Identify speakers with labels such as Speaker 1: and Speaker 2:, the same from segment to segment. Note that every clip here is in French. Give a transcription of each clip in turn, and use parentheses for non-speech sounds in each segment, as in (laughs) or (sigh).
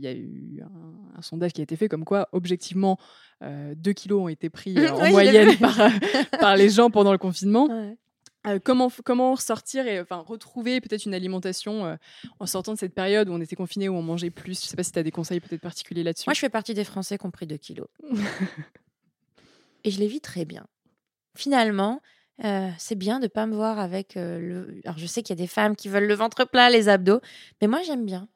Speaker 1: Il y a eu un, sondage qui a été fait comme quoi, objectivement, 2 kilos ont été pris (laughs) en moyenne par, les gens pendant le confinement. comment, comment sortir et enfin, retrouver peut-être une alimentation en sortant de cette période où on était confiné, où on mangeait plus? Je ne sais pas si tu as des conseils peut-être particuliers là-dessus.
Speaker 2: Moi, je fais partie des Français qui ont pris 2 kilos. (laughs) et je les vis très bien. Finalement, c'est bien de ne pas me voir avec le. Alors, je sais qu'il y a des femmes qui veulent le ventre plat, les abdos, mais moi, j'aime bien.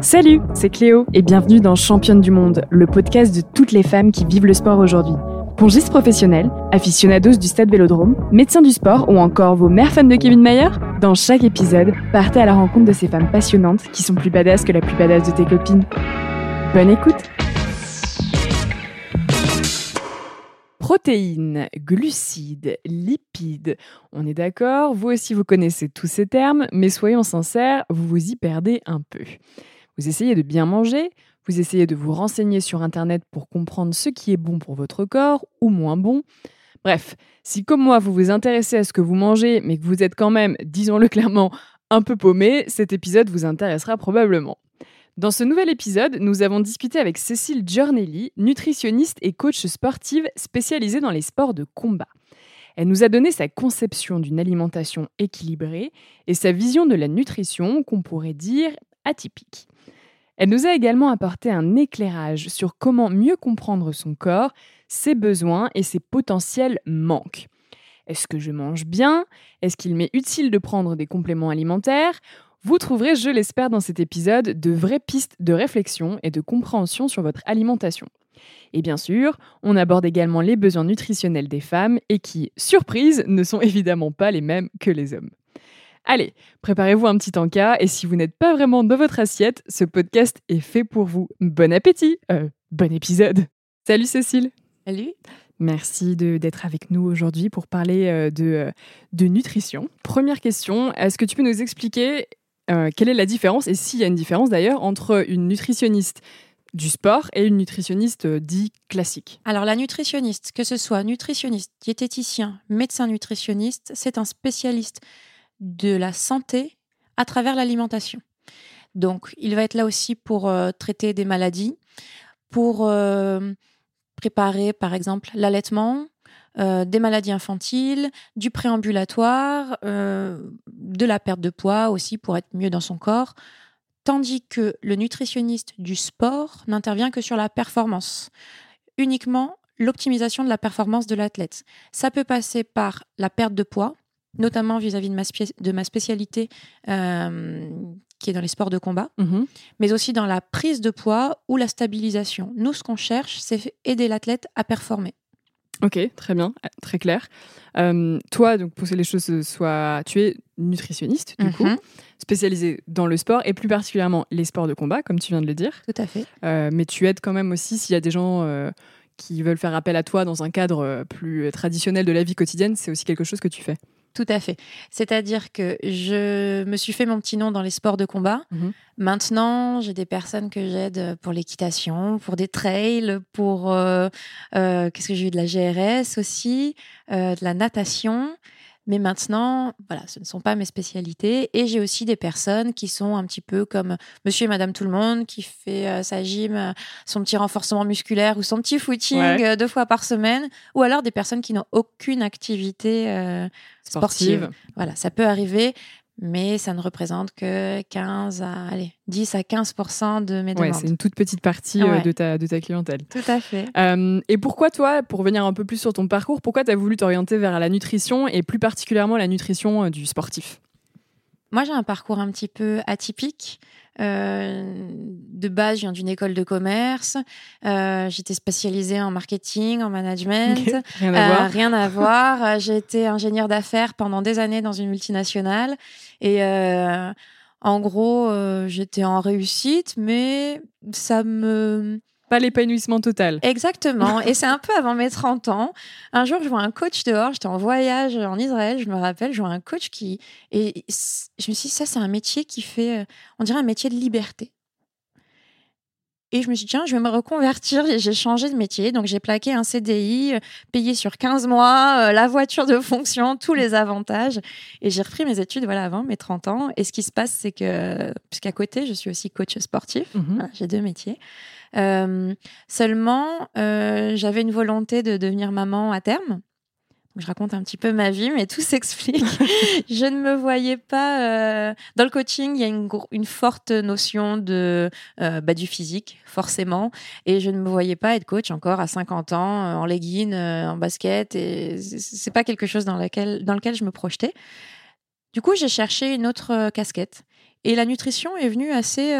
Speaker 1: Salut, c'est Cléo et bienvenue dans Championne du Monde, le podcast de toutes les femmes qui vivent le sport aujourd'hui. Pongistes professionnels, aficionados du stade Vélodrome, médecins du sport ou encore vos mères fans de Kevin Mayer? Dans chaque épisode, partez à la rencontre de ces femmes passionnantes qui sont plus badass que la plus badass de tes copines. Bonne écoute Protéines, glucides, lipides. On est d'accord, vous aussi vous connaissez tous ces termes, mais soyons sincères, vous vous y perdez un peu. Vous essayez de bien manger, vous essayez de vous renseigner sur Internet pour comprendre ce qui est bon pour votre corps ou moins bon. Bref, si comme moi vous vous intéressez à ce que vous mangez, mais que vous êtes quand même, disons-le clairement, un peu paumé, cet épisode vous intéressera probablement. Dans ce nouvel épisode, nous avons discuté avec Cécile Giornelli, nutritionniste et coach sportive spécialisée dans les sports de combat. Elle nous a donné sa conception d'une alimentation équilibrée et sa vision de la nutrition qu'on pourrait dire atypique. Elle nous a également apporté un éclairage sur comment mieux comprendre son corps, ses besoins et ses potentiels manques. Est-ce que je mange bien? Est-ce qu'il m'est utile de prendre des compléments alimentaires? Vous trouverez, je l'espère, dans cet épisode de vraies pistes de réflexion et de compréhension sur votre alimentation. Et bien sûr, on aborde également les besoins nutritionnels des femmes et qui, surprise, ne sont (laughs) évidemment pas les mêmes que les hommes. Allez, préparez-vous un petit encas et si vous n'êtes pas vraiment dans votre assiette, ce podcast est fait pour vous. Bon appétit, euh, bon épisode. Salut Cécile.
Speaker 2: Salut.
Speaker 1: Merci d'être avec nous aujourd'hui pour parler euh, de, euh, de, nutrition. Première question, est-ce que tu peux nous expliquer quelle est la différence, et s'il y a une différence d'ailleurs, entre une nutritionniste du sport et une nutritionniste dit classique?
Speaker 2: Alors la nutritionniste, que ce soit nutritionniste, diététicien, médecin nutritionniste, c'est un spécialiste de la santé à travers l'alimentation. Donc, il va être là aussi pour euh, traiter des maladies, pour euh, préparer, par exemple, l'allaitement, euh, des maladies infantiles, du préambulatoire, de la perte de poids aussi pour être mieux dans son corps. Tandis que le nutritionniste du sport n'intervient que sur la performance, uniquement l'optimisation de la performance de l'athlète. Ça peut passer par la perte de poids, notamment vis-à-vis de, ma de ma spécialité euh, qui est dans les sports de combat, mhm. mais aussi dans la prise de poids ou la stabilisation. Nous, ce qu'on cherche, c'est aider l'athlète à performer.
Speaker 1: Ok, très bien, très clair. Euh, toi, donc pour que les choses soient, tu es nutritionniste du coup, mhm. spécialisée dans le sport et plus particulièrement les sports de combat, comme tu viens de le dire.
Speaker 2: Tout à fait.
Speaker 1: Euh, mais tu aides quand même aussi s'il y a des gens qui veulent faire appel à toi dans un cadre plus traditionnel de la vie quotidienne, c'est aussi quelque chose que tu fais.
Speaker 2: Tout à fait. C'est-à-dire que je me suis fait mon petit nom dans les sports de combat. Mhm. Maintenant, j'ai des personnes que j'aide pour l'équitation, pour des trails, pour euh, euh, qu'est-ce que j'ai eu de la GRS aussi, euh, de la natation. Mais maintenant, voilà, ce ne sont pas mes spécialités. Et j'ai aussi des personnes qui sont un petit peu comme monsieur et madame tout le monde, qui fait euh, sa gym, euh, son petit renforcement musculaire ou son petit footing euh, deux fois par semaine. Ou alors des personnes qui n'ont aucune activité sportive. Voilà, ça peut arriver mais ça ne représente que 15 à, allez, 10 à 15 de mes demandes.
Speaker 1: c'est une toute petite partie euh, de, ta, de ta clientèle.
Speaker 2: Tout à fait.
Speaker 1: Euh, et pourquoi toi, pour revenir un peu plus sur ton parcours, pourquoi tu as voulu t'orienter vers la nutrition et plus particulièrement la nutrition euh, du sportif?
Speaker 2: Moi, j'ai un parcours un petit peu atypique. Euh, de base, je viens d'une école de commerce. Euh, j'étais spécialisée en marketing, en management.
Speaker 1: Rien à (laughs) voir.
Speaker 2: Euh, rien à voir. J'ai été ingénieure d'affaires pendant des années dans une multinationale. Et en gros, j'étais en réussite, mais ça me
Speaker 1: pas l'épanouissement total.
Speaker 2: Exactement. et c'est un (laughs) peu avant mes 30 ans. Un jour, je vois un coach dehors. J'étais en voyage en Israël, je me rappelle. Je vois un coach qui. Et je me suis dit, ça, c'est un métier qui fait. Euh, on dirait un métier de liberté. Et je me suis dit, tiens, je vais me reconvertir. J'ai changé de métier. Donc, j'ai plaqué un CDI, euh, payé sur 15 mois, euh, la voiture de fonction, tous les avantages. Et j'ai repris mes études voilà, avant mes 30 ans. Et ce qui se passe, c'est que, puisqu'à côté, je suis aussi coach sportif, mmh j'ai deux métiers. Euh, seulement, j'avais une volonté de devenir maman à terme je raconte un petit peu ma vie, mais tout (laughs) s'explique. (laughs) je ne me voyais pas. Euh, dans le coaching, il y a une, une forte notion de euh, bah, du physique, forcément, et je ne me voyais pas être coach encore à 50 ans, euh, en legging, en basket, et c'est pas quelque chose dans, laquelle, dans lequel je me projetais. Du coup, j'ai cherché une autre casquette, et la nutrition est venue assez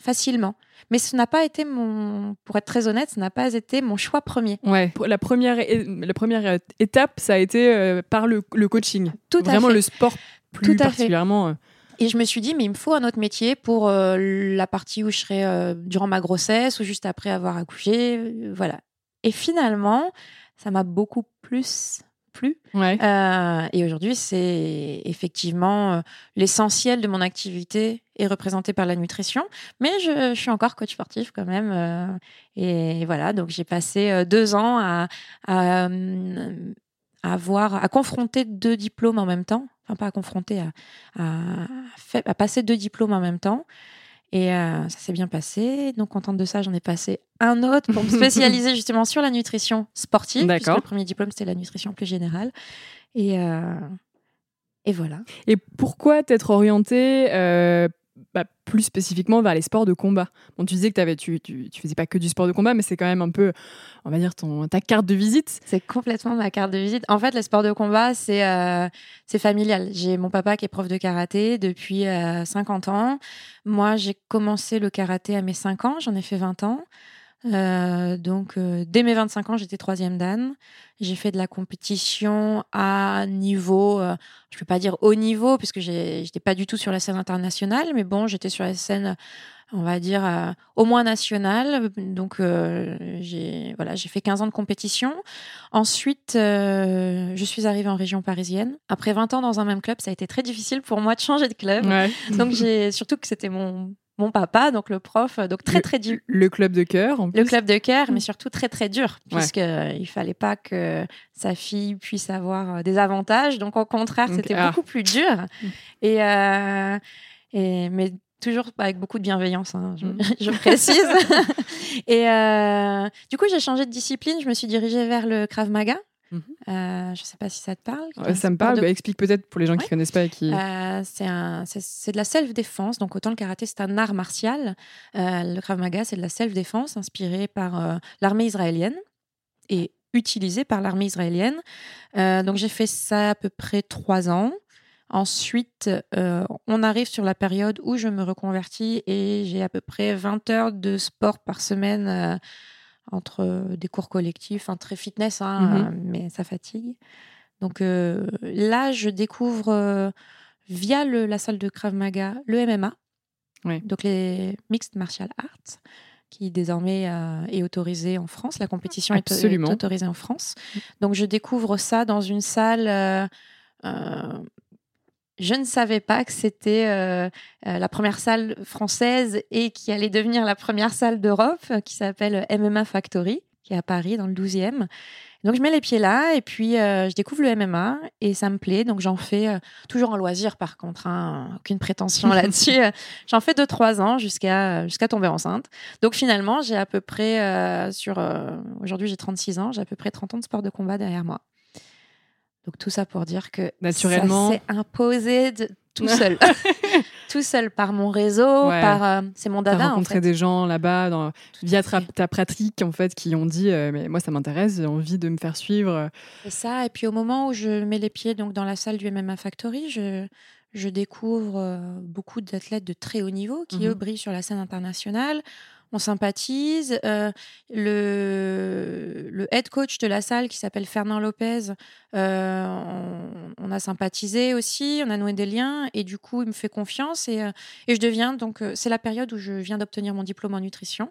Speaker 2: facilement. Mais ce n'a pas été mon, pour être très honnête, ce n'a pas été mon choix premier.
Speaker 1: Ouais, la première, la première étape, ça a été euh, par le, coaching.
Speaker 2: Tout
Speaker 1: Vraiment
Speaker 2: à fait.
Speaker 1: le sport plus Tout particulièrement. Euh.
Speaker 2: Et je me suis dit, mais il me faut un autre métier pour euh, la partie où je serai durant ma grossesse ou juste après avoir accouché. voilà. Et finalement, ça m'a beaucoup plus plus. Euh, et aujourd'hui, c'est effectivement euh, l'essentiel de mon activité est représenté par la nutrition. Mais je, suis encore coach sportif quand même. Euh, et voilà, donc j'ai passé deux ans à, à, avoir, à confronter deux diplômes en même temps. Enfin, pas à confronter, à, à, à passer deux diplômes en même temps. Et euh, ça s'est bien passé. Donc, contente de ça, j'en ai passé un autre pour me (laughs) spécialiser justement sur la nutrition sportive. D'accord. Le premier diplôme, c'était la nutrition plus générale. Et, euh, et voilà.
Speaker 1: Et pourquoi t'être orientée euh, bah, plus spécifiquement vers les sports de combat? Bon, tu disais que avais, tu, tu, faisais pas que du sport de combat, mais c'est quand même un peu, on va dire, ton, ta carte de visite.
Speaker 2: C'est complètement ma carte de visite. En fait, les sports de combat, c'est euh, c'est familial. J'ai mon papa qui est prof de karaté depuis 50 euh, ans. Moi, j'ai commencé le karaté à mes 5 ans, j'en ai fait 20 ans. Euh, donc, euh, dès mes 25 ans, j'étais troisième dan. J'ai fait de la compétition à niveau, euh, je ne peux pas dire haut niveau, puisque je n'étais pas du tout sur la scène internationale, mais bon, j'étais sur la scène, on va dire, au moins nationale. Donc, j'ai voilà, fait 15 ans de compétition. Ensuite, je suis arrivée en région parisienne. Après 20 ans dans un même club, ça a été très difficile pour moi de changer de club. Donc, j'ai surtout que c'était mon mon papa, donc le prof, donc très très dur.
Speaker 1: Le club de cœur, en
Speaker 2: plus. Le club de cœur, mais surtout très très dur, puisque il fallait pas que sa fille puisse avoir euh, des avantages. Donc au contraire, c'était ah. beaucoup plus dur. Mm. Et, euh, et mais toujours avec beaucoup de bienveillance, hein, je, mm. (laughs) je, précise. (laughs) et euh, du coup, j'ai changé de discipline. Je me suis dirigée vers le Krav Maga. Mhm. Euh, je ne sais pas si ça te parle.
Speaker 1: ça me parle. Bah, explique peut-être pour les gens qui ne connaissent pas. Qui...
Speaker 2: Euh, c'est de la self-défense. Donc, autant le karaté, c'est un art martial. Euh, le Krav Maga, c'est de la self-défense inspirée par l'armée israélienne et utilisée par l'armée israélienne. donc, j'ai fait ça à peu près trois ans. Ensuite, on arrive sur la période où je me reconvertis et j'ai à peu près 20 heures de sport par semaine entre des cours collectifs, un très fitness, hein, mmh euh, mais ça fatigue. Donc euh, là, je découvre euh, via le, la salle de Krav Maga le MMA, donc les Mixed Martial Arts, qui désormais est autorisé en France. La compétition est, est, autorisée en France. Mmh. Donc je découvre ça dans une salle je ne savais pas que c'était euh, euh, la première salle française et qui allait devenir la première salle d'Europe, euh, qui s'appelle MMA Factory, qui est à Paris, dans le 12e. Donc je mets les pieds là et puis je découvre le MMA et ça me plaît. Donc j'en fais toujours en loisir par contre, hein, aucune prétention (laughs) là-dessus. j'en fais 2-3 ans jusqu'à jusqu'à tomber enceinte. Donc finalement j'ai à peu près sur aujourd'hui j'ai 36 ans, j'ai à peu près 30 ans de sport de combat derrière moi. Donc tout ça pour dire que
Speaker 1: naturellement
Speaker 2: ça s'est imposé de, tout (laughs) seul, (laughs) tout seul par mon réseau, par euh, c'est mon dada.
Speaker 1: T'as rencontré des gens là-bas via ta, pratique en fait qui ont dit euh, mais moi ça m'intéresse, j'ai envie de me faire suivre.
Speaker 2: C'est ça. Et puis au moment où je mets les pieds donc dans la salle du MMA Factory, je je découvre euh, beaucoup d'athlètes de très haut niveau qui eux mhm. brillent sur la scène internationale. On sympathise. Euh, le, le head coach de la salle qui s'appelle Fernand Lopez, euh, on, a sympathisé aussi, on a noué des liens et du coup il me fait confiance et, et je deviens donc c'est la période où je viens d'obtenir mon diplôme en nutrition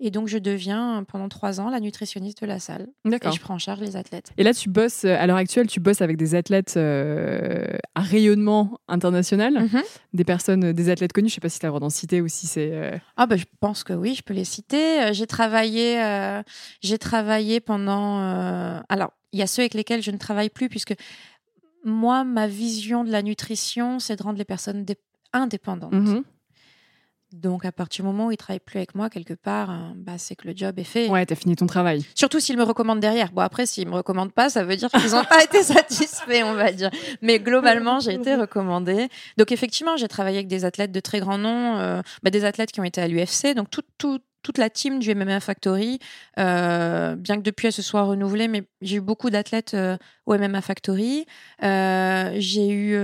Speaker 2: et donc, je deviens pendant trois ans la nutritionniste de la salle. D'accord. Et je prends en charge les athlètes.
Speaker 1: Et là, tu bosses, à l'heure actuelle, tu bosses avec des athlètes euh, à rayonnement international, mhm. des personnes, des athlètes connus. Je ne sais pas si tu as le droit d'en citer ou si c'est. Euh,
Speaker 2: ah, ben, je pense que oui, je peux les citer. Euh, j'ai travaillé, j'ai travaillé pendant. alors, il y a ceux avec lesquels je ne travaille plus, puisque moi, ma vision de la nutrition, c'est de rendre les personnes indépendantes. Mhm. Donc, à partir du moment où il travaille plus avec moi, quelque part, hein, bah, c'est que le job est fait.
Speaker 1: Ouais, t'as fini ton travail.
Speaker 2: Surtout s'il me recommande derrière. Bon, après, s'il me recommande pas, ça veut dire qu'ils n'ont pas (laughs) été satisfaits, on va dire. Mais globalement, j'ai été recommandée. Donc, effectivement, j'ai travaillé avec des athlètes de très grands noms, euh, bah, des athlètes qui ont été à l'UFC. Donc, toute la team du MMA Factory, euh, bien que depuis elle se soit renouvelée, mais j'ai eu beaucoup d'athlètes euh, au MMA Factory. j'ai eu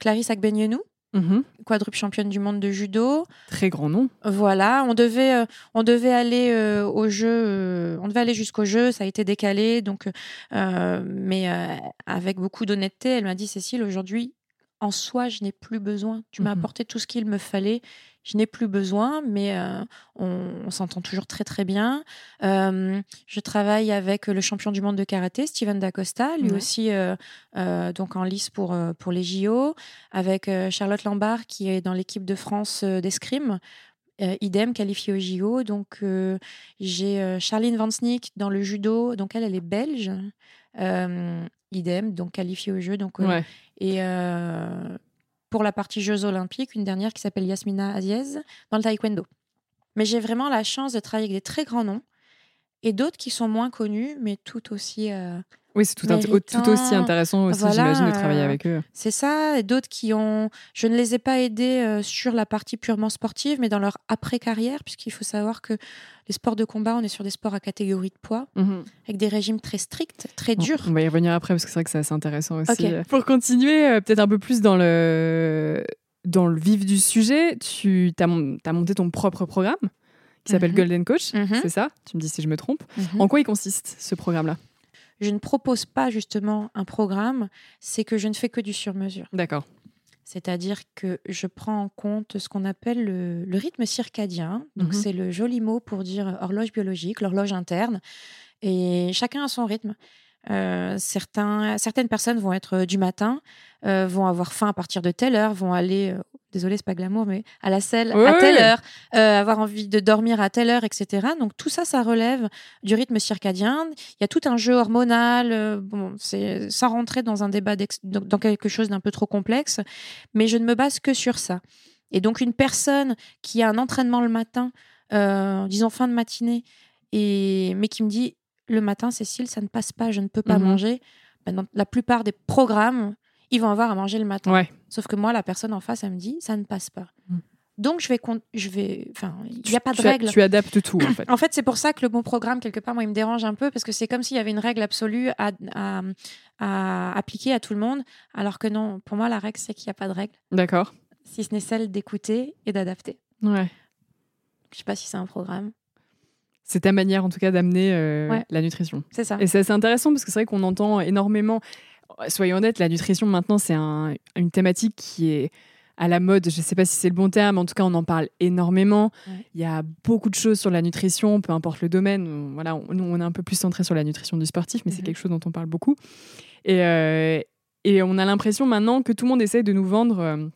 Speaker 2: Clarisse Agbenyenou, Mhm. quadruple championne du monde de judo.
Speaker 1: Très grand nom.
Speaker 2: Voilà, on devait, euh, on devait aller euh, au jeu, euh, on devait aller jusqu'au jeu, ça a été décalé, donc, mais avec beaucoup d'honnêteté, elle m'a dit Cécile, aujourd'hui, en soi, je n'ai plus besoin. Tu m'as mhm. apporté tout ce qu'il me fallait. Je n'ai plus besoin, mais euh, on, s'entend toujours très très bien. Euh, je travaille avec le champion du monde de karaté, Steven Dacosta, lui aussi euh, donc en lice pour, pour les JO, avec Charlotte Lambert qui est dans l'équipe de France d'escrime. idem, qualifiée au JO. Donc, j'ai Charline Van Snick dans le judo. Donc, elle, elle est belge idem, donc qualifiée au jeu. Donc, Et pour la partie Jeux Olympiques, une dernière qui s'appelle Yasmina Aziez dans le taekwondo. Mais j'ai vraiment la chance de travailler avec des très grands noms et d'autres qui sont moins connus, mais tout aussi. Euh,
Speaker 1: oui, c'est tout, tout, aussi intéressant aussi, j'imagine, de travailler euh, avec eux.
Speaker 2: C'est ça, et d'autres qui ont. Je ne les ai pas aidés euh, sur la partie purement sportive, mais dans leur après-carrière, puisqu'il faut savoir que les sports de combat, on est sur des sports à catégorie de poids, mhm. avec des régimes très stricts, très durs.
Speaker 1: On va y revenir après, parce que c'est vrai que c'est assez intéressant aussi. Pour continuer, euh, peut-être un peu plus dans le, dans le vif du sujet, tu as, as monté ton propre programme qui s'appelle mhm. Golden Coach, mhm. c'est ça? Tu me dis si je me trompe. En quoi il consiste ce programme-là?
Speaker 2: Je ne propose pas justement un programme, c'est que je ne fais que du sur-mesure.
Speaker 1: D'accord.
Speaker 2: C'est-à-dire que je prends en compte ce qu'on appelle le, rythme circadien. Donc, mhm. c'est le joli mot pour dire horloge biologique, l'horloge interne. Et chacun a son rythme. Euh, certains, certaines personnes vont être euh, du matin, euh, vont avoir faim à partir de telle heure, vont aller, désolé, c'est pas glamour, mais à la selle à telle heure, avoir envie de dormir à telle heure, etc. Donc tout ça, ça relève du rythme circadien. Il y a tout un jeu hormonal. bon, c'est sans rentrer dans un débat dans quelque chose d'un peu trop complexe, mais je ne me base que sur ça. Et donc une personne qui a un entraînement le matin, disons fin de matinée, et mais qui me dit le matin, Cécile, ça ne passe pas, je ne peux pas mhm. manger. Ben, la plupart des programmes, ils vont avoir à manger le matin. Sauf que moi, la personne en face, elle me dit, ça ne passe pas. Mhm. Donc, je vais, je vais, enfin, il n'y a pas de règle.
Speaker 1: Tu adaptes tout, en fait.
Speaker 2: en fait, c'est pour ça que le bon programme, quelque part, moi, il me dérange un peu parce que c'est comme s'il y avait une règle absolue à, à, appliquer à tout le monde, alors que non, pour moi, la règle, c'est qu'il n'y a pas de règle.
Speaker 1: D'accord.
Speaker 2: Si ce n'est celle d'écouter et d'adapter.
Speaker 1: Ouais.
Speaker 2: Je sais pas si c'est un programme.
Speaker 1: C'est ta manière, en tout cas, d'amener euh, la nutrition.
Speaker 2: C'est ça.
Speaker 1: Et c'est assez intéressant parce que c'est vrai qu'on entend énormément. Soyons honnêtes, la nutrition maintenant, c'est une thématique qui est à la mode. Je ne sais pas si c'est le bon terme, en tout cas, on en parle énormément. Il y a beaucoup de choses sur la nutrition, peu importe le domaine. Voilà, on, nous, on est un peu plus centré sur la nutrition du sportif, mais c'est mhm. quelque chose dont on parle beaucoup. Et, euh, et on a l'impression maintenant que tout le monde essaie de nous vendre. Euh,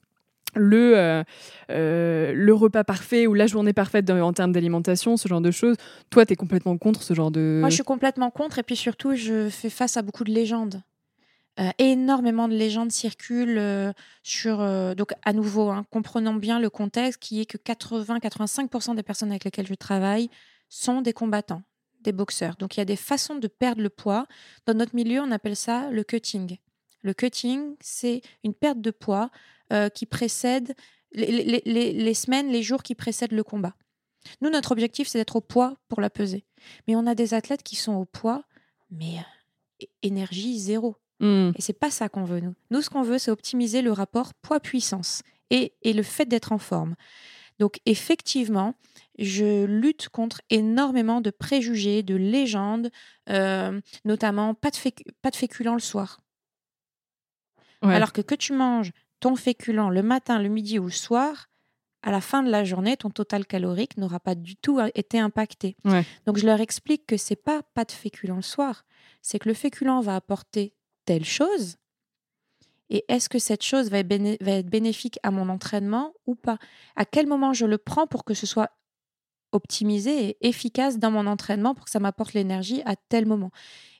Speaker 1: le, euh, euh, le repas parfait ou la journée parfaite en termes d'alimentation, ce genre de choses. Toi, tu es complètement contre ce genre de...
Speaker 2: Moi, je suis complètement contre et puis surtout, je fais face à beaucoup de légendes. Euh, énormément de légendes circulent sur... donc, à nouveau, hein, comprenons bien le contexte qui est que 80-85% des personnes avec lesquelles je travaille sont des combattants, des boxeurs. Donc, il y a des façons de perdre le poids. Dans notre milieu, on appelle ça le cutting. Le cutting, c'est une perte de poids euh, qui précèdent les, semaines, les jours qui précèdent le combat. Nous, notre objectif, c'est d'être au poids pour la peser. Mais on a des athlètes qui sont au poids, mais euh, énergie zéro. Hmm. Et c'est pas ça qu'on veut, nous. Nous, ce qu'on veut, c'est optimiser le rapport poids-puissance et, le fait d'être en forme. Donc effectivement, je lutte contre énormément de préjugés, de légendes, euh, notamment pas de, pas de féculents le soir. Alors que que tu manges ton féculent le matin, le midi ou le soir, à la fin de la journée, ton total calorique n'aura pas du tout euh, été impacté. Donc je leur explique que c'est pas pas de féculent le soir, c'est que le féculent va apporter telle chose. Et est-ce que cette chose va être bénéfique à mon entraînement ou pas? À quel moment je le prends pour que ce soit optimisé et efficace dans mon entraînement pour que ça m'apporte l'énergie à tel moment?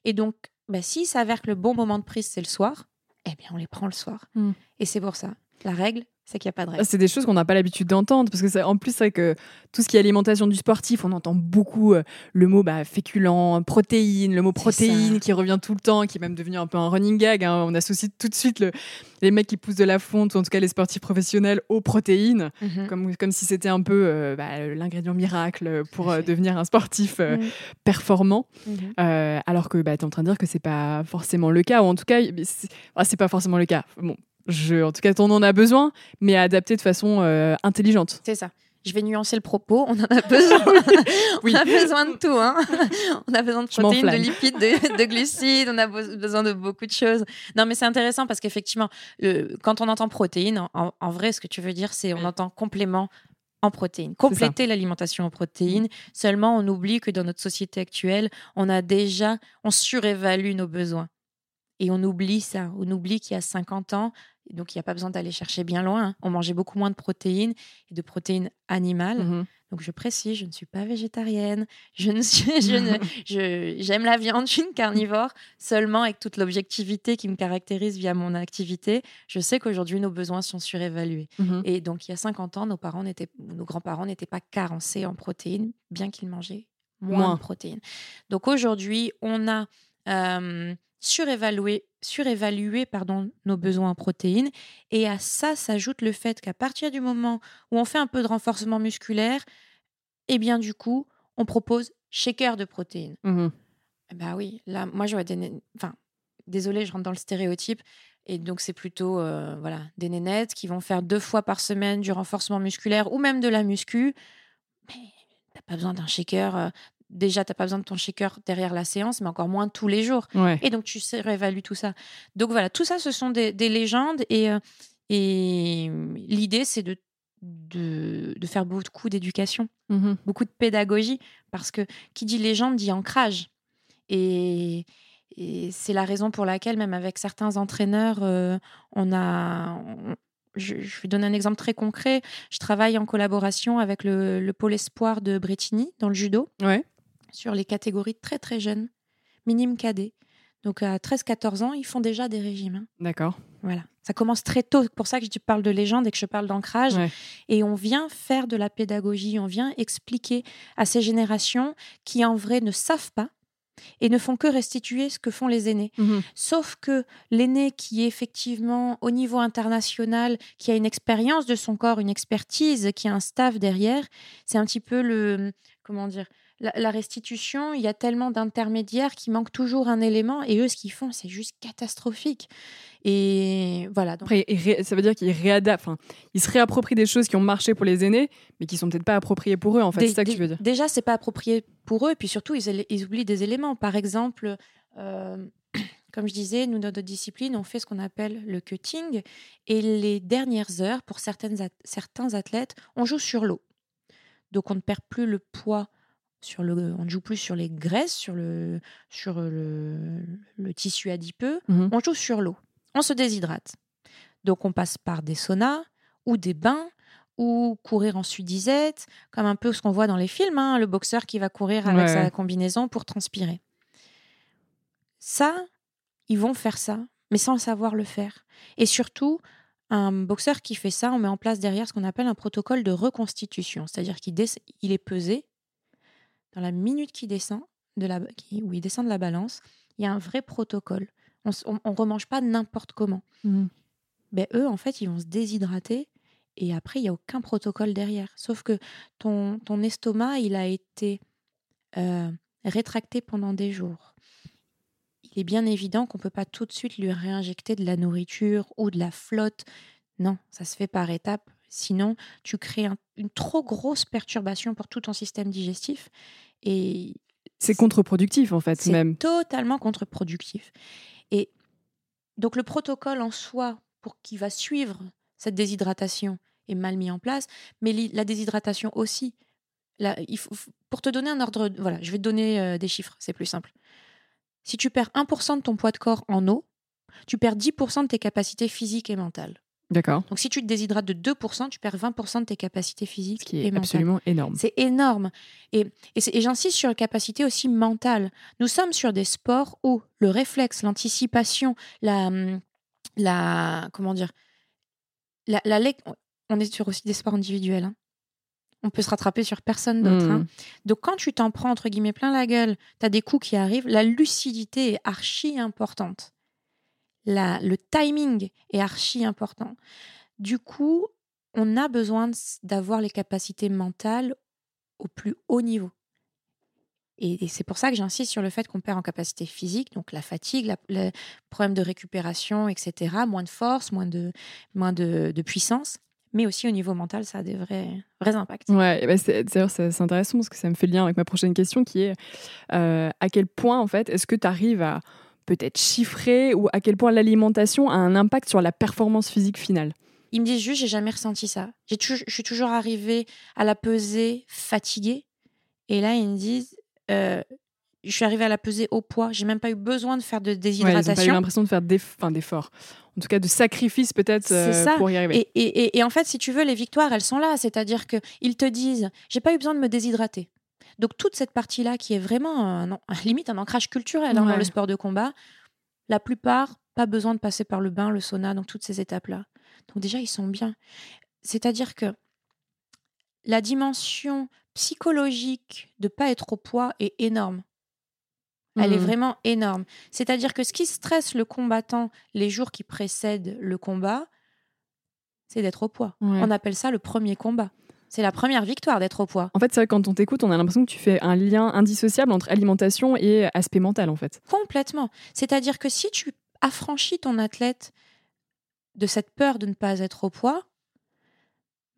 Speaker 2: Et donc, bah, s'il s'avère que le bon moment de prise, c'est le soir, eh bien, on les prend le soir. Mmh. Et c'est pour ça. La règle, c'est qu'il n'y a pas de règle.
Speaker 1: C'est des choses qu'on n'a pas l'habitude d'entendre parce que en plus c'est vrai que tout ce qui est alimentation du sportif, on entend beaucoup euh, le mot bah, féculent, protéines, le mot protéines qui revient tout le temps, qui est même devenu un peu un running gag. Hein. On associe tout de suite le, les mecs qui poussent de la fonte, ou en tout cas les sportifs professionnels, aux protéines, mhm. comme, comme si c'était un peu euh, bah, l'ingrédient miracle pour euh, devenir un sportif performant. Mhm. alors que bah, tu es en train de dire que c'est pas forcément le cas, ou en tout cas, c'est ah, pas forcément le cas. Bon, en tout cas, on en a besoin, mais adapté de façon euh, intelligente.
Speaker 2: C'est ça. Je vais nuancer le propos. On en a besoin. (laughs) oui. On a besoin de tout. Hein. On a besoin de protéines, de lipides, de, glucides. On a besoin de beaucoup de choses. Non, mais c'est intéressant parce qu'effectivement, quand on entend protéines, en, vrai, ce que tu veux dire, c'est on entend complément en protéines. Compléter l'alimentation en protéines. Seulement, on oublie que dans notre société actuelle, on a déjà, on surévalue nos besoins. Et on oublie ça. On oublie qu'il y a 50 ans, donc, il n'y a pas besoin d'aller chercher bien loin. On mangeait beaucoup moins de protéines et de protéines animales. Mmh Donc, je précise, je ne suis pas végétarienne. Je ne suis, (laughs) je j'aime la viande, je suis une carnivore. Seulement, avec toute l'objectivité qui me caractérise via mon activité, je sais qu'aujourd'hui, nos besoins sont surévalués. Mmh et donc, il y a 50 ans, nos parents n'étaient, nos grands-parents n'étaient pas carencés en protéines, bien qu'ils mangeaient moins, de protéines. Donc, aujourd'hui, on a euh, surévalué surévaluer pardon, nos besoins en protéines. Et à ça s'ajoute le fait qu'à partir du moment où on fait un peu de renforcement musculaire, eh bien du coup, on propose shaker de protéines. Mmh bah oui, là, moi je vois des... Enfin, désolé, je rentre dans le stéréotype. Et donc, c'est plutôt euh, voilà, des nénettes qui vont faire deux fois par semaine du renforcement musculaire ou même de la muscu. Mais t'as pas besoin d'un shaker euh, déjà, tu n'as pas besoin de ton shaker derrière la séance, mais encore moins tous les jours. Et donc, tu réévalues tout ça. Donc, voilà, tout ça, ce sont des, légendes. Et, euh, et l'idée, c'est de, de, faire beaucoup d'éducation, mmh beaucoup de pédagogie, parce que qui dit légende dit ancrage. Et, c'est la raison pour laquelle, même avec certains entraîneurs, euh, on a. je, vais donner un exemple très concret. Je travaille en collaboration avec le, le pôle espoir de Bretigny dans le judo.
Speaker 1: Ouais
Speaker 2: sur les catégories très très jeunes, minime cadet. Donc à 13-14 ans, ils font déjà des régimes. Hein.
Speaker 1: D'accord.
Speaker 2: Voilà. Ça commence très tôt. C'est pour ça que je parle de légende et que je parle d'ancrage. Et on vient faire de la pédagogie, on vient expliquer à ces générations qui en vrai ne savent pas et ne font que restituer ce que font les aînés. Mmh Sauf que l'aîné qui est effectivement au niveau international, qui a une expérience de son corps, une expertise, qui a un staff derrière, c'est un petit peu le comment dire la, restitution, il y a tellement d'intermédiaires qui manquent toujours un élément et eux, ce qu'ils font, c'est juste catastrophique. Et voilà.
Speaker 1: Donc... Après, ça veut dire qu'ils réadaptent, enfin, ils se réapproprient des choses qui ont marché pour les aînés, mais qui sont peut-être pas appropriées pour eux. En fait, c'est ça que tu veux dire.
Speaker 2: Déjà, c'est pas approprié pour eux, et puis surtout, ils, oublient des éléments. Par exemple. Euh, (clears throat) comme je disais, nous, notre discipline, on fait ce qu'on appelle le cutting. Et les dernières heures, pour certaines, certains athlètes, on joue sur l'eau. Donc, on ne perd plus le poids sur le, on ne joue plus sur les graisses, sur le, sur le, le tissu adipeux, mmh on joue sur l'eau. On se déshydrate. Donc on passe par des saunas ou des bains ou courir en sudisette, comme un peu ce qu'on voit dans les films, hein, le boxeur qui va courir avec sa combinaison pour transpirer. Ça, ils vont faire ça, mais sans savoir le faire. Et surtout, un boxeur qui fait ça, on met en place derrière ce qu'on appelle un protocole de reconstitution, c'est-à-dire qu'il est pesé, dans la minute qui descend, de la, qui, où il descend de la balance, il y a un vrai protocole. On ne remange pas n'importe comment. Mmh. Ben, eux, en fait, ils vont se déshydrater et après, il n'y a aucun protocole derrière. Sauf que ton, ton estomac, il a été euh, rétracté pendant des jours. Il est bien évident qu'on ne peut pas tout de suite lui réinjecter de la nourriture ou de la flotte. Non, ça se fait par étapes. Sinon, tu crées un- une trop grosse perturbation pour tout ton système digestif et
Speaker 1: C'est contre-productif en fait,
Speaker 2: c'est
Speaker 1: même.
Speaker 2: totalement contre-productif. Et donc le protocole en soi pour qui va suivre cette déshydratation est mal mis en place, mais la déshydratation aussi. Là, il faut- faut- pour te donner un ordre, voilà, je vais te donner euh, des chiffres, c'est plus simple. Si tu perds 1% de ton poids de corps en eau, tu perds 10% de tes capacités physiques et mentales.
Speaker 1: D'accord.
Speaker 2: Donc si tu te déshydrates de 2%, tu perds 20% de tes capacités physiques
Speaker 1: Ce qui est absolument énorme.
Speaker 2: C'est énorme. Et, et, j'insiste sur la capacité aussi mentale. Nous sommes sur des sports où le réflexe, l'anticipation, la, hum, la. Comment dire la, la On est sur aussi des sports individuels. hein. On peut se rattraper sur personne d'autre. Hein. Donc quand tu t'en prends, entre guillemets, plein la gueule, tu as des coups qui arrivent, la lucidité est archi importante. Le timing est archi important. Du coup, on a besoin d'avoir les capacités mentales au plus haut niveau. Et, c'est pour ça que j'insiste sur le fait qu'on perd en capacité physique, donc la fatigue, le problème de récupération, etc., moins de force, moins de, moins de, puissance, mais aussi au niveau mental, ça a des vrais, impacts.
Speaker 1: Ouais, c'est d'ailleurs, c'est intéressant parce que ça me fait le lien avec ma prochaine question qui est euh, à quel point en fait est-ce que tu arrives à peut-être chiffrer ou à quel point l'alimentation a un impact sur la performance physique finale
Speaker 2: Ils me disent juste, j'ai jamais ressenti ça. J'ai je suis toujours arrivée à la peser fatiguée. Et là, ils me disent, euh, je suis arrivée à la peser au poids. J'ai même pas eu besoin de faire de
Speaker 1: Ouais, Ils n'ont pas eu
Speaker 2: déshydratation.
Speaker 1: l'impression de faire d'efforts, en tout cas de sacrifices peut-être euh, pour y arriver.
Speaker 2: et- et en fait, si tu veux, les victoires, elles sont là. C'est-à-dire qu'ils te disent, j'ai pas eu besoin de me déshydrater. Donc toute cette partie-là, qui est vraiment un (laughs) limite un ancrage culturel hein, dans le sport de combat, la plupart, pas besoin de passer par le bain, le sauna, donc toutes ces étapes-là. Donc déjà, ils sont bien. C'est-à-dire que la dimension psychologique de pas être au poids est énorme. Elle est
Speaker 1: Mhm.
Speaker 2: vraiment énorme. C'est-à-dire que ce qui stresse le combattant les jours qui précèdent le combat, c'est d'être au poids.
Speaker 1: Ouais.
Speaker 2: On appelle ça le premier combat. C'est la première victoire d'être au poids.
Speaker 1: En fait, c'est vrai que quand on t'écoute, on a l'impression que tu fais un lien indissociable entre alimentation et aspect mental en fait.
Speaker 2: Complètement. C'est-à-dire que si tu affranchis ton athlète de cette peur de ne pas être au poids,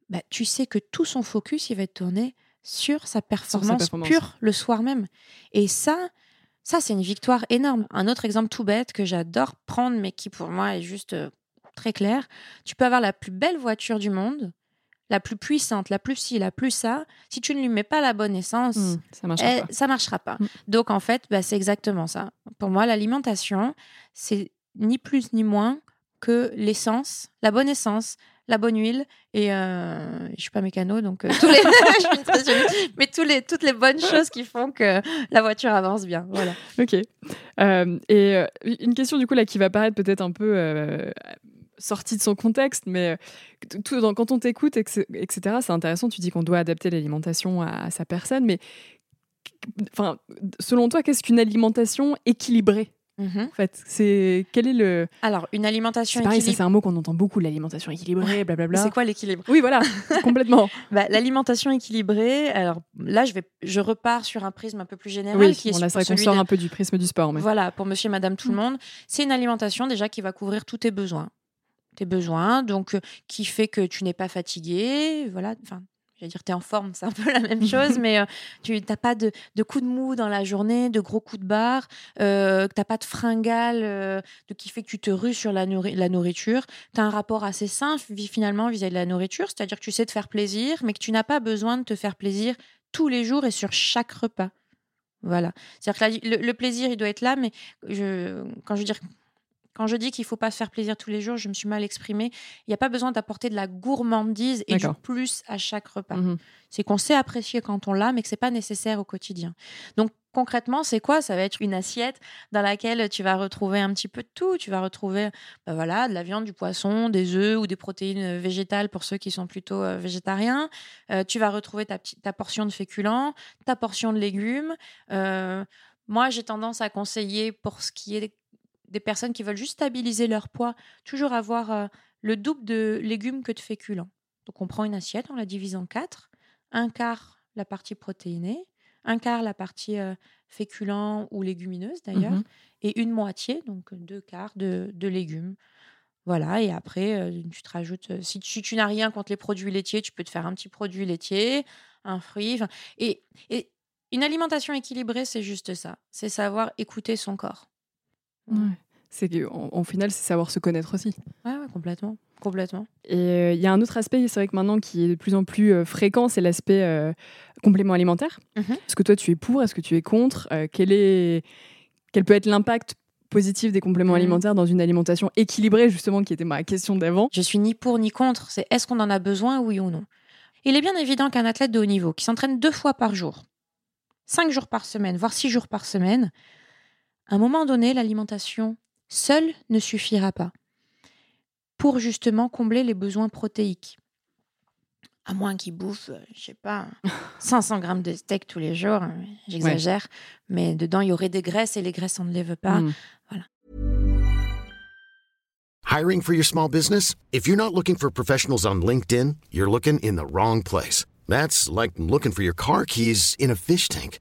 Speaker 2: bah, tu sais que tout son focus, il va être tourné sur sa performance,
Speaker 1: performance.
Speaker 2: pure le soir même. Et ça, ça c'est une victoire énorme. Un autre exemple tout bête que j'adore prendre, mais qui pour moi est juste euh, très clair. Tu peux avoir la plus belle voiture du monde, la plus puissante, la plus ci, la plus ça. Si tu ne lui mets pas la bonne essence,
Speaker 1: Hmm, ça marche
Speaker 2: eh,
Speaker 1: pas.
Speaker 2: ça marchera pas.
Speaker 1: Mm.
Speaker 2: Donc en fait, bah, c'est exactement ça. Pour moi, l'alimentation, c'est ni plus ni moins que l'essence, la bonne essence, la bonne huile et euh, je suis pas mécano donc euh, tous les, (laughs) je suis mais tous les, toutes les bonnes choses qui font que la voiture avance bien. Voilà.
Speaker 1: Ok. Euh, et euh, une question du coup là qui va paraître peut-être un peu sortie de son contexte, mais euh, tout, dans- quand on t'écoute, etc., c'est intéressant. Tu dis qu'on doit adapter l'alimentation à, à sa personne, mais enfin, selon toi, qu'est-ce qu'une alimentation équilibrée
Speaker 2: Mhm.
Speaker 1: En fait, c'est quel est le
Speaker 2: Alors une alimentation
Speaker 1: pareil,
Speaker 2: équilibrée.
Speaker 1: c'est un mot qu'on entend beaucoup, l'alimentation équilibrée, blablabla.
Speaker 2: C'est quoi l'équilibre?
Speaker 1: Oui, voilà, (laughs) complètement.
Speaker 2: Bah, L'alimentation équilibrée, alors là, je, vais, je repars sur un prisme un peu plus général
Speaker 1: Oui,
Speaker 2: qui est
Speaker 1: bon, là c'est
Speaker 2: pour
Speaker 1: vrai qu'on
Speaker 2: celui
Speaker 1: sort un peu du prisme du sport, mais
Speaker 2: Voilà, pour monsieur, madame, tout le
Speaker 1: Mm.
Speaker 2: monde. C'est une alimentation déjà qui va couvrir tous tes besoins. Tes besoins, donc euh, qui fait que tu n'es pas fatigué. Voilà, enfin, j'allais dire tu es en forme, (laughs) c'est un peu la même chose, (laughs) mais euh, tu n'as pas de, de coups de mou dans la journée, de gros coups de barre, euh, tu n'as pas de fringale euh, de, qui fait que tu te rues sur la, nourri- la nourriture. Tu as un rapport assez sain finalement vis-à-vis de la nourriture, c'est-à-dire que tu sais te faire plaisir, mais que tu n'as pas besoin de te faire plaisir tous les jours et sur chaque repas. Voilà. C'est-à-dire que la- le, le plaisir, il doit être là, mais je, quand je veux dire, quand je dis qu'il faut pas se faire plaisir tous les jours, je me suis mal exprimée. Il n'y a pas besoin d'apporter de la gourmandise et du plus à chaque repas.
Speaker 1: Mhm.
Speaker 2: C'est qu'on sait apprécier quand on l'a, mais que c'est pas nécessaire au quotidien. Donc concrètement, c'est quoi? Ça va être une assiette dans laquelle tu vas retrouver un petit peu de tout. Tu vas retrouver, bah voilà, de la viande, du poisson, des œufs ou des protéines végétales pour ceux qui sont plutôt euh, végétariens. Euh, tu vas retrouver ta, ta portion de féculents, ta portion de légumes. Euh, moi, j'ai tendance à conseiller pour ce qui est des personnes qui veulent juste stabiliser leur poids, toujours avoir euh, le double de légumes que de féculents. Donc on prend une assiette, on la divise en quatre. Un quart la partie protéinée, un quart la partie euh, féculent ou légumineuse d'ailleurs,
Speaker 1: Mhm.
Speaker 2: et une moitié, donc deux quarts de, de légumes. Voilà, et après, euh, tu te rajoutes. euh, si tu, tu n'as rien contre les produits laitiers, tu peux te faire un petit produit laitier, un fruit. Et, et une alimentation équilibrée, c'est juste ça. C'est savoir écouter son corps.
Speaker 1: Ouais. C'est en, en final, c'est savoir se connaître aussi.
Speaker 2: Ouais, ouais, complètement. Complètement.
Speaker 1: Et euh, il y a un autre aspect, c'est vrai que maintenant qui est de plus en plus euh, fréquent, c'est l'aspect euh, complément alimentaire.
Speaker 2: Mhm.
Speaker 1: Est-ce que toi tu es pour Est-ce que tu es contre quel, est... quel peut être l'impact positif des compléments
Speaker 2: Mhm.
Speaker 1: alimentaires dans une alimentation équilibrée, justement, qui était ma question d'avant?
Speaker 2: Je suis ni pour ni contre. C'est est-ce qu'on en a besoin, oui ou non? Il est bien évident qu'un athlète de haut niveau qui s'entraîne deux fois par jour, cinq jours par semaine, voire six jours par semaine, à un moment donné, l'alimentation seule ne suffira pas pour justement combler les besoins protéiques. À moins qu'il bouffe, euh, je sais pas, (laughs) 500 grammes de steak tous les jours, hein, j'exagère, mais dedans il y aurait des graisses et les graisses on ne les veut pas.
Speaker 1: Mm.
Speaker 3: Hiring for your small business? If you're not looking for professionals on LinkedIn, you're looking in the wrong place. That's like looking for your car keys in a fish tank.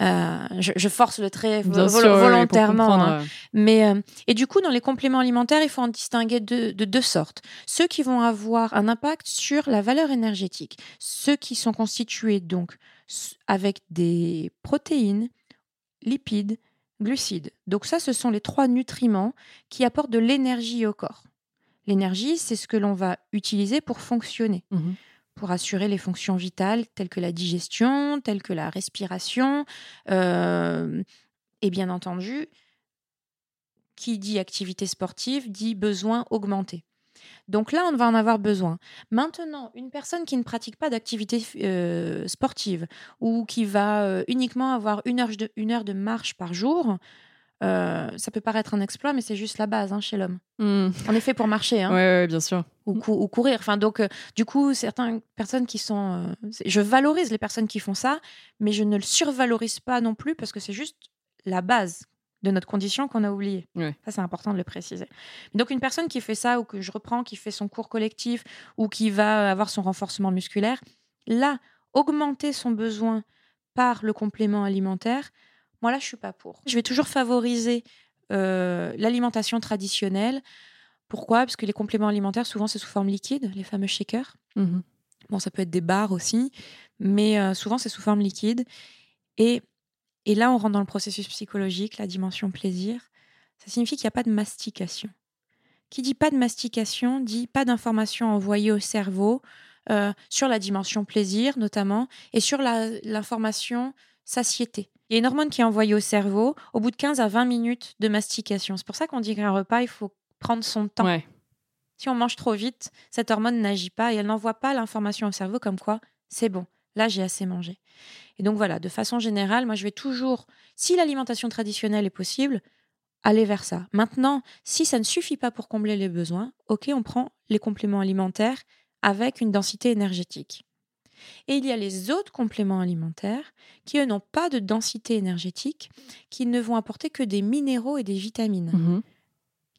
Speaker 2: Euh, je, je force le trait vol-
Speaker 1: sûr,
Speaker 2: volontairement. hein. Mais, euh, et du coup, dans les compléments alimentaires, il faut en distinguer deux- de deux sortes. Ceux qui vont avoir un impact sur la valeur énergétique. Ceux qui sont constitués donc avec des protéines, lipides, glucides. Donc ça, ce sont les trois nutriments qui apportent de l'énergie au corps. L'énergie, c'est ce que l'on va utiliser pour fonctionner
Speaker 1: mhm.
Speaker 2: Pour assurer les fonctions vitales telles que la digestion, telles que la respiration. euh, et bien entendu, qui dit activité sportive dit besoin augmenté. Donc là, on va en avoir besoin. Maintenant, une personne qui ne pratique pas d'activité euh, sportive ou qui va euh, uniquement avoir une heure, de, une heure de marche par jour, euh, ça peut paraître un exploit, mais c'est juste la base hein, chez l'homme.
Speaker 1: Mm.
Speaker 2: On est fait pour marcher. hein
Speaker 1: Ouais, ouais, bien sûr.
Speaker 2: ou, cou- ou courir. Enfin, donc, euh, du coup, certaines personnes qui sont. euh, je valorise les personnes qui font ça, mais je ne le survalorise pas non plus parce que c'est juste la base de notre condition qu'on a oubliée.
Speaker 1: Ouais.
Speaker 2: Ça, c'est important de le préciser. Donc, une personne qui fait ça ou que je reprends, qui fait son cours collectif ou qui va avoir son renforcement musculaire, là, augmenter son besoin par le complément alimentaire, moi, là, je suis pas pour. Je vais toujours favoriser euh, l'alimentation traditionnelle. Pourquoi? Parce que les compléments alimentaires, souvent, c'est sous forme liquide, les fameux shakers.
Speaker 1: Mhm.
Speaker 2: Bon, ça peut être des barres aussi, mais euh, souvent, c'est sous forme liquide. Et, et là, on rentre dans le processus psychologique, la dimension plaisir. Ça signifie qu'il n'y a pas de mastication. Qui dit pas de mastication dit pas d'information envoyée au cerveau euh, sur la dimension plaisir, notamment, et sur l'information satiété. Il y a une hormone qui est envoyée au cerveau au bout de 15 à 20 minutes de mastication. C'est pour ça qu'on dit qu'un repas, il faut prendre son temps.
Speaker 1: Ouais.
Speaker 2: Si on mange trop vite, cette hormone n'agit pas et elle n'envoie pas l'information au cerveau comme quoi c'est bon, là j'ai assez mangé. Et donc voilà, de façon générale, moi je vais toujours, si l'alimentation traditionnelle est possible, aller vers ça. Maintenant, si ça ne suffit pas pour combler les besoins, ok, on prend les compléments alimentaires avec une densité énergétique. Et il y a les autres compléments alimentaires qui, eux, n'ont pas de densité énergétique, qui ne vont apporter que des minéraux et des vitamines
Speaker 1: Mhm.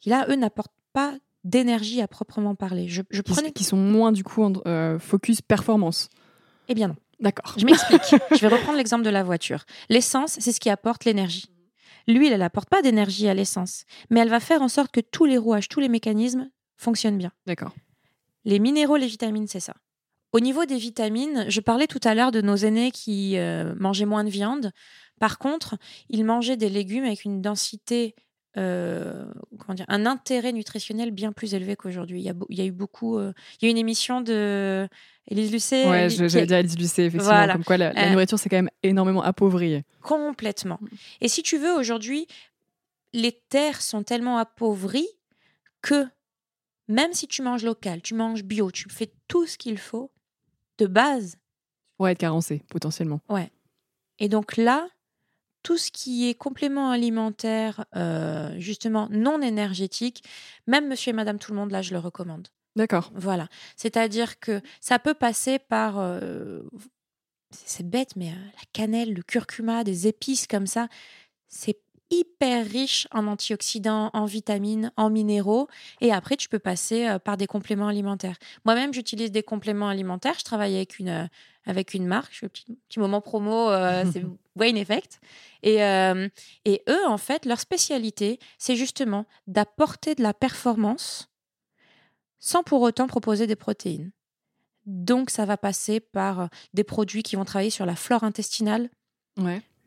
Speaker 2: qui là, eux, n'apportent pas d'énergie à proprement parler. Je, je
Speaker 1: Qui,
Speaker 2: prenais...
Speaker 1: qui sont moins, du coup, en- euh, focus performance.
Speaker 2: Eh bien non,
Speaker 1: D'accord.
Speaker 2: je m'explique. (laughs) je vais reprendre l'exemple de la voiture. L'essence, c'est ce qui apporte l'énergie. L'huile, elle n'apporte pas d'énergie à l'essence, mais elle va faire en sorte que tous les rouages, tous les mécanismes fonctionnent bien.
Speaker 1: D'accord.
Speaker 2: Les minéraux, les vitamines, c'est ça. Au niveau des vitamines, je parlais tout à l'heure de nos aînés qui euh, mangeaient moins de viande. Par contre, ils mangeaient des légumes avec une densité, euh, comment dire, un intérêt nutritionnel bien plus élevé qu'aujourd'hui. Il, y a beau- il y a eu beaucoup. euh, il y a eu une émission de Élise Lucet. Qui-
Speaker 1: j'allais dire Alice Lucet, effectivement.
Speaker 2: Voilà.
Speaker 1: Comme quoi, la, la nourriture, c'est quand même énormément appauvri.
Speaker 2: Complètement. Et si tu veux, aujourd'hui, les terres sont tellement appauvries que même si tu manges local, tu manges bio, tu fais tout ce qu'il faut, de base,
Speaker 1: Pour être carencé, potentiellement.
Speaker 2: Et donc là, tout ce qui est complément alimentaire, euh, justement non énergétique, même monsieur et madame tout le monde, là, je le recommande.
Speaker 1: D'accord.
Speaker 2: Voilà. C'est-à-dire que ça peut passer par euh, c'est bête, mais la cannelle, le curcuma, des épices comme ça, c'est hyper riche en antioxydants, en vitamines, en minéraux. Et après, tu peux passer par des compléments alimentaires. Moi-même, j'utilise des compléments alimentaires. Je travaille avec une, avec une marque. Je fais un petit, petit moment promo, (laughs) c'est Wayne Effect. Et, et eux, en fait, leur spécialité, c'est justement d'apporter de la performance sans pour autant proposer des protéines. Donc, ça va passer par des produits qui vont travailler sur la flore intestinale.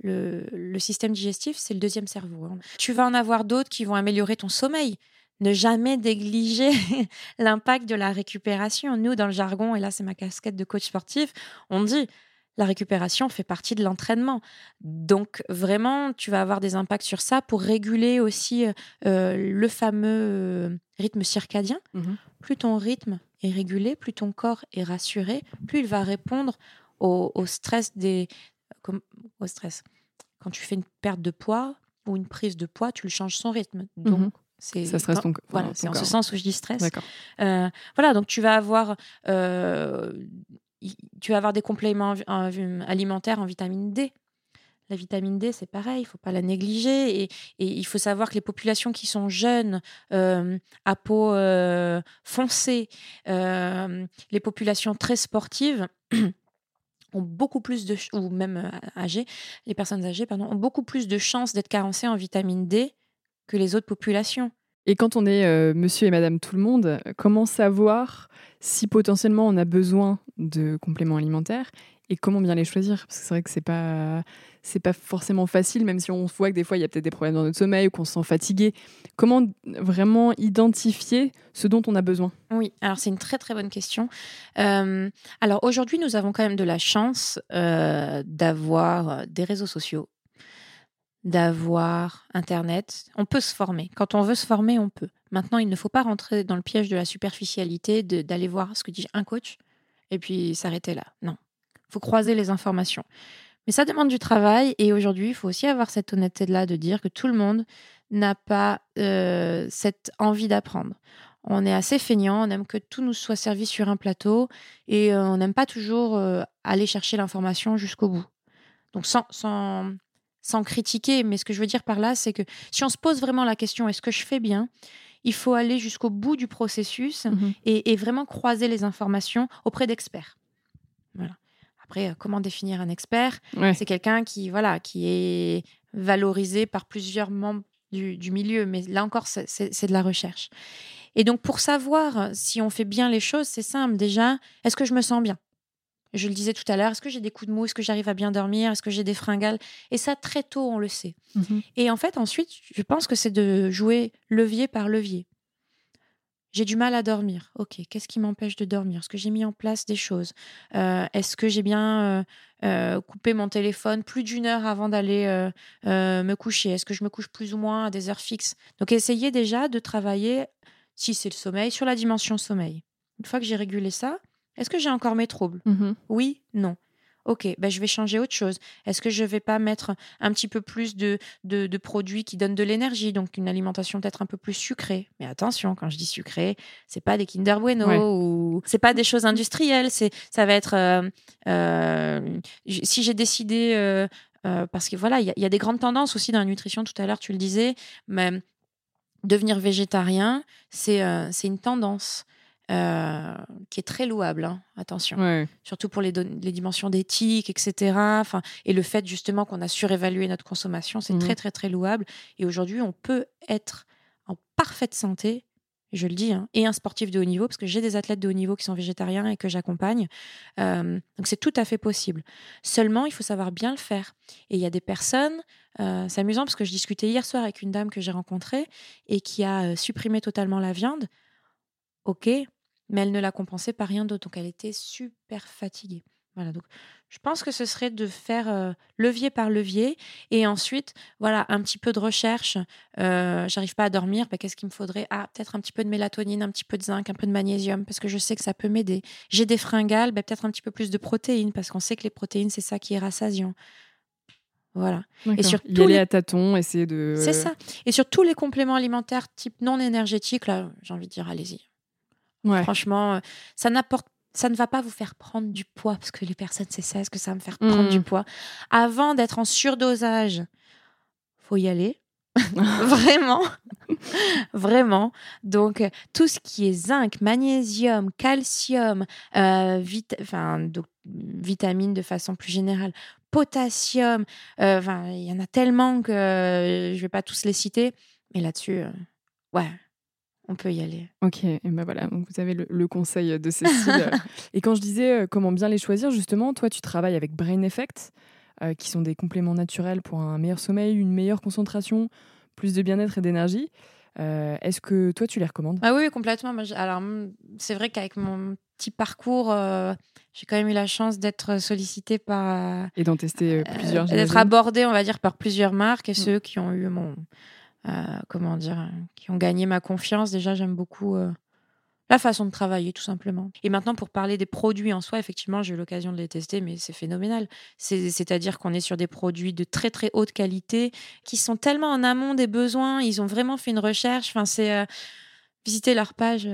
Speaker 2: Le, système digestif, c'est le deuxième cerveau. Hein. Tu vas en avoir d'autres qui vont améliorer ton sommeil. Ne jamais négliger (laughs) l'impact de la récupération. Nous, dans le jargon, et là c'est ma casquette de coach sportif, on dit la récupération fait partie de l'entraînement. Donc vraiment, tu vas avoir des impacts sur ça pour réguler aussi euh, le fameux euh, rythme circadien. Mmh plus ton rythme est régulé, plus ton corps est rassuré, plus il va répondre au, stress des... au stress. Quand tu fais une perte de poids ou une prise de poids, tu le changes son rythme. Mmh donc,
Speaker 1: c'est ça stresse ton,
Speaker 2: voilà, c'est en ce sens où je dis stress. Euh, voilà, donc tu vas avoir tu vas avoir des compléments alimentaires en vitamine D. La vitamine D, c'est pareil, il faut pas la négliger. Et, il faut savoir que les populations qui sont jeunes, euh, à peau euh, foncée, euh, les populations très sportives, (clears throat) ont beaucoup plus de ou même âgées, les personnes âgées pardon, ont beaucoup plus de chances d'être carencées en vitamine D que les autres populations.
Speaker 1: Et quand on est monsieur et madame tout le monde, comment savoir si potentiellement on a besoin de compléments alimentaires et comment bien les choisir Parce que c'est vrai que c'est pas c'est pas forcément facile, même si on voit que des fois il y a peut-être des problèmes dans notre sommeil ou qu'on se sent fatigué. Comment vraiment identifier ce dont on a besoin?
Speaker 2: Oui, alors c'est une très très bonne question. Euh, alors aujourd'hui, nous avons quand même de la chance euh, d'avoir des réseaux sociaux, d'avoir Internet. On peut se former. Quand on veut se former, on peut. Maintenant, il ne faut pas rentrer dans le piège de la superficialité, d'aller voir ce que dit un coach et puis s'arrêter là. Non, faut croiser les informations. Mais ça demande du travail et aujourd'hui, il faut aussi avoir cette honnêteté-là de dire que tout le monde n'a pas euh, cette envie d'apprendre. On est assez feignant, on aime que tout nous soit servi sur un plateau et euh, on n'aime pas toujours euh, aller chercher l'information jusqu'au bout. Donc sans, sans, sans critiquer, mais ce que je veux dire par là, c'est que si on se pose vraiment la question est-ce que je fais bien il faut aller jusqu'au bout du processus mmh et, vraiment croiser les informations auprès d'experts. Après, euh, comment définir un expert? C'est quelqu'un qui, voilà, qui est valorisé par plusieurs membres du, du milieu, mais là encore, c'est de la recherche. Et donc, pour savoir si on fait bien les choses, c'est simple. Déjà, est-ce que je me sens bien? Je le disais tout à l'heure, est-ce que j'ai des coups de mou? Est-ce que j'arrive à bien dormir? Est-ce que j'ai des fringales? Et ça, très tôt, on le sait. Mmh et en fait, ensuite, je pense que c'est de jouer levier par levier. J'ai du mal à dormir. Ok, qu'est-ce qui m'empêche de dormir? Est-ce que j'ai mis en place des choses? Euh, Est-ce que j'ai bien euh, euh, coupé mon téléphone plus d'une heure avant d'aller me coucher? Est-ce que je me couche plus ou moins à des heures fixes? Donc, essayez déjà de travailler, si c'est le sommeil, sur la dimension sommeil. Une fois que j'ai régulé ça, est-ce que j'ai encore mes troubles?
Speaker 1: Mmh
Speaker 2: Oui, non. Ok, ben je vais changer autre chose. Est-ce que je vais pas mettre un petit peu plus de, de, produits qui donnent de l'énergie, donc une alimentation peut-être un peu plus sucrée? Mais attention, quand je dis sucré, c'est pas des Kinder Bueno ou c'est pas des choses industrielles. C'est ça va être euh, euh, si j'ai décidé euh, parce que voilà, il y, a des grandes tendances aussi dans la nutrition. Tout à l'heure, tu le disais, mais devenir végétarien, c'est c'est une tendance. Euh, qui est très louable, hein, attention. Surtout pour les, les dimensions d'éthique, etc. Enfin, et le fait justement qu'on a surévalué notre consommation, c'est très, mmh. très, très louable. Et aujourd'hui, on peut être en parfaite santé, je le dis, hein, et un sportif de haut niveau, parce que j'ai des athlètes de haut niveau qui sont végétariens et que j'accompagne. Euh, donc c'est tout à fait possible. Seulement, il faut savoir bien le faire. Et il y a des personnes, euh, c'est amusant parce que je discutais hier soir avec une dame que j'ai rencontrée et qui a supprimé totalement la viande. Ok, mais elle ne la compensait par rien d'autre. Donc elle était super fatiguée. Voilà, donc je pense que ce serait de faire euh, levier par levier et ensuite, voilà, un petit peu de recherche. Euh, J'arrive pas à dormir, bah, qu'est-ce qu'il me faudrait? Ah, peut-être un petit peu de mélatonine, un petit peu de zinc, un peu de magnésium, parce que je sais que ça peut m'aider. J'ai des fringales, bah, peut-être un petit peu plus de protéines, parce qu'on sait que les protéines, c'est ça qui est rassasiant. Voilà.
Speaker 1: Et sur y aller les... à tâtons, essayer de.
Speaker 2: C'est ça. Et sur tous les compléments alimentaires type non énergétiques, là, j'ai envie de dire, allez-y. Franchement, euh, ça n'apporte ça ne va pas vous faire prendre du poids, parce que les personnes, c'est ça, est-ce que ça va me faire prendre du
Speaker 1: Mmh.
Speaker 2: poids? Avant d'être en surdosage, faut y aller. (laughs) Vraiment. Vraiment. Donc, euh, tout ce qui est zinc, magnésium, calcium, euh, vit- enfin, donc, vitamines de façon plus générale, potassium, euh, il y en a tellement que euh, je vais pas tous les citer. Mais là-dessus, ouais, on peut y aller.
Speaker 1: Ok, et ben voilà, donc vous avez le, le conseil de Cécile. (laughs) et quand je disais euh, comment bien les choisir, justement, toi, tu travailles avec Brain Effect, euh, qui sont des compléments naturels pour un meilleur sommeil, une meilleure concentration, plus de bien-être et d'énergie. Euh, Est-ce que toi, tu les recommandes?
Speaker 2: Ah oui, oui, complètement. Moi, alors, c'est vrai qu'avec mon petit parcours, euh, j'ai quand même eu la chance d'être sollicitée par.
Speaker 1: Et d'en tester plusieurs,
Speaker 2: euh, d'être abordée, on va dire, par plusieurs marques et
Speaker 1: Mm.
Speaker 2: ceux qui ont eu mon. Euh, comment dire Qui ont gagné ma confiance. Déjà, j'aime beaucoup. euh, la façon de travailler, tout simplement. Et maintenant, pour parler des produits en soi, effectivement, j'ai eu l'occasion de les tester, mais c'est phénoménal. C'est- C'est-à-dire qu'on est sur des produits de très très haute qualité, qui sont tellement en amont des besoins. Ils ont vraiment fait une recherche. Enfin, c'est euh, visiter leur page.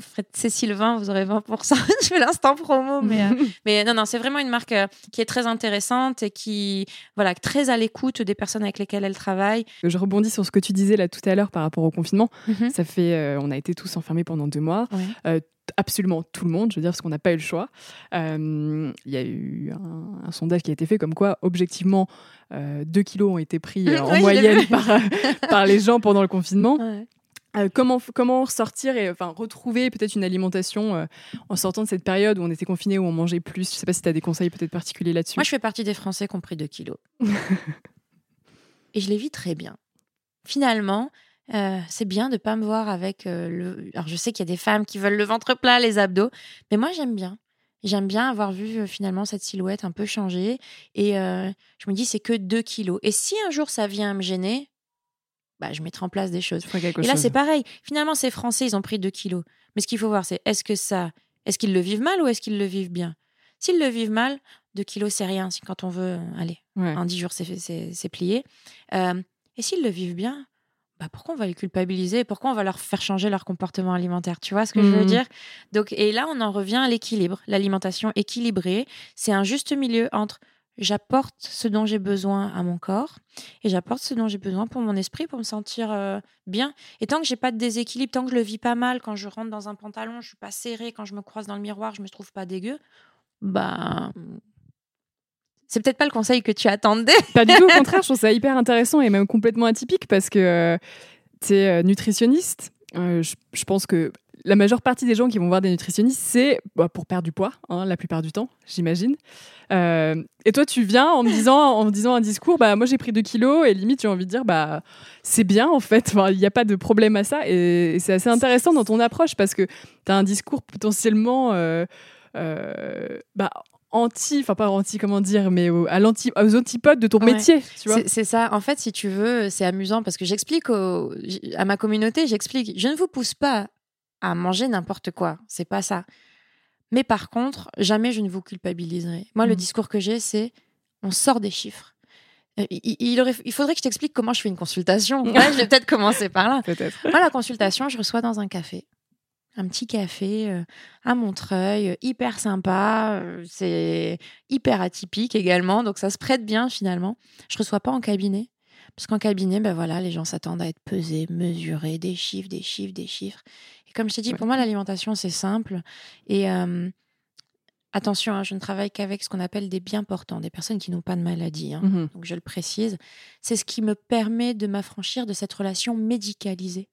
Speaker 2: Ferez Cécile 20, vous aurez 20%. (laughs) Je fais l'instant promo, mais, euh, (laughs) mais non, non, c'est vraiment une marque euh, qui est très intéressante et qui, voilà, très à l'écoute des personnes avec lesquelles elle travaille.
Speaker 1: Je rebondis sur ce que tu disais là tout à l'heure par rapport au confinement.
Speaker 2: Mhm.
Speaker 1: Ça fait, euh, on a été tous enfermés pendant deux mois.
Speaker 2: Ouais.
Speaker 1: absolument tout le monde, je veux dire, parce qu'on n'a pas eu le choix. Euh, Il y a eu un, un sondage qui a été fait comme quoi, objectivement, 2 kilos ont été pris (laughs) euh, en
Speaker 2: Oui,
Speaker 1: moyenne par, euh, par les gens pendant le confinement.
Speaker 2: Ouais.
Speaker 1: Euh, comment, comment ressortir et enfin, retrouver peut-être une alimentation euh, en sortant de cette période où on était confiné, où on mangeait plus? Je sais pas si tu as des conseils peut-être particuliers là-dessus.
Speaker 2: Moi, je fais partie des Français qui ont pris 2 kilos. (laughs) et je les vis très bien. Finalement, euh, c'est bien de ne pas me voir avec le. Alors, je sais qu'il y a des femmes qui veulent le ventre plat, les abdos, mais moi, j'aime bien. J'aime bien avoir vu finalement cette silhouette un peu changer. Et je me dis, c'est que 2 kilos. Et si un jour ça vient à me gêner, bah, je mettrai en place des choses. Et là, c'est pareil. Finalement, ces Français, ils ont pris 2 kilos. Mais ce qu'il faut voir, c'est est-ce que ça. Est-ce qu'ils le vivent mal ou est-ce qu'ils le vivent bien? S'ils le vivent mal, 2 kilos, c'est rien. Si quand on veut. euh, Allez,
Speaker 1: Ouais.
Speaker 2: en 10 jours, c'est- c'est c'est plié. Euh, et s'ils le vivent bien, bah pourquoi on va les culpabiliser? Pourquoi on va leur faire changer leur comportement alimentaire? Tu vois ce que je veux
Speaker 1: Mhm.
Speaker 2: dire? Donc, Et là, on en revient à l'équilibre. L'alimentation équilibrée, c'est un juste milieu entre j'apporte ce dont j'ai besoin à mon corps et j'apporte ce dont j'ai besoin pour mon esprit, pour me sentir euh, bien. Et tant que j'ai pas de déséquilibre, tant que je le vis pas mal, quand je rentre dans un pantalon, je suis pas serrée, quand je me croise dans le miroir, je me trouve pas dégueu, bah c'est peut-être pas le conseil que tu attendais.
Speaker 1: Pas du tout, au contraire, je (laughs) trouve ça hyper intéressant et même complètement atypique parce que tu es nutritionniste. Euh, je, je pense que la majeure partie des gens qui vont voir des nutritionnistes, c'est bah, pour perdre du poids, hein, la plupart du temps, j'imagine. Euh, et toi, tu viens en me disant, en me disant un discours, bah moi j'ai pris 2 kilos et limite j'ai envie de dire, bah c'est bien en fait, Enfin, il n'y a pas de problème à ça. Et, et c'est assez intéressant dans ton approche parce que tu as un discours potentiellement euh, euh, bah, anti, enfin pas anti, comment dire, mais au- à aux antipodes de ton
Speaker 2: Ouais.
Speaker 1: métier.
Speaker 2: C'est ça. En fait, si tu veux, c'est amusant parce que j'explique à ma communauté, j'explique, je ne vous pousse pas à manger n'importe quoi. C'est pas ça. Mais par contre, jamais je ne vous culpabiliserai. Moi, le
Speaker 1: Mhm.
Speaker 2: discours que j'ai, c'est on sort des chiffres. Euh, Il, il aurait- il faudrait que je t'explique comment je fais une consultation. (laughs) Ouais, je vais peut-être commencer par là. Moi, la consultation, je reçois dans un café. Un petit café euh, à Montreuil, euh, hyper sympa. euh, c'est hyper atypique également, donc ça se prête bien finalement. Je reçois pas en cabinet. Parce qu'en cabinet, ben voilà, les gens s'attendent à être pesés, mesurés, des chiffres, des chiffres, des chiffres. Et comme je t'ai dit,
Speaker 1: Ouais.
Speaker 2: pour moi, l'alimentation, c'est simple. Et euh, attention, hein, je ne travaille qu'avec ce qu'on appelle des bien portants, des personnes qui n'ont pas de maladie. hein
Speaker 1: Mhm.
Speaker 2: donc je le précise, c'est ce qui me permet de m'affranchir de cette relation médicalisée.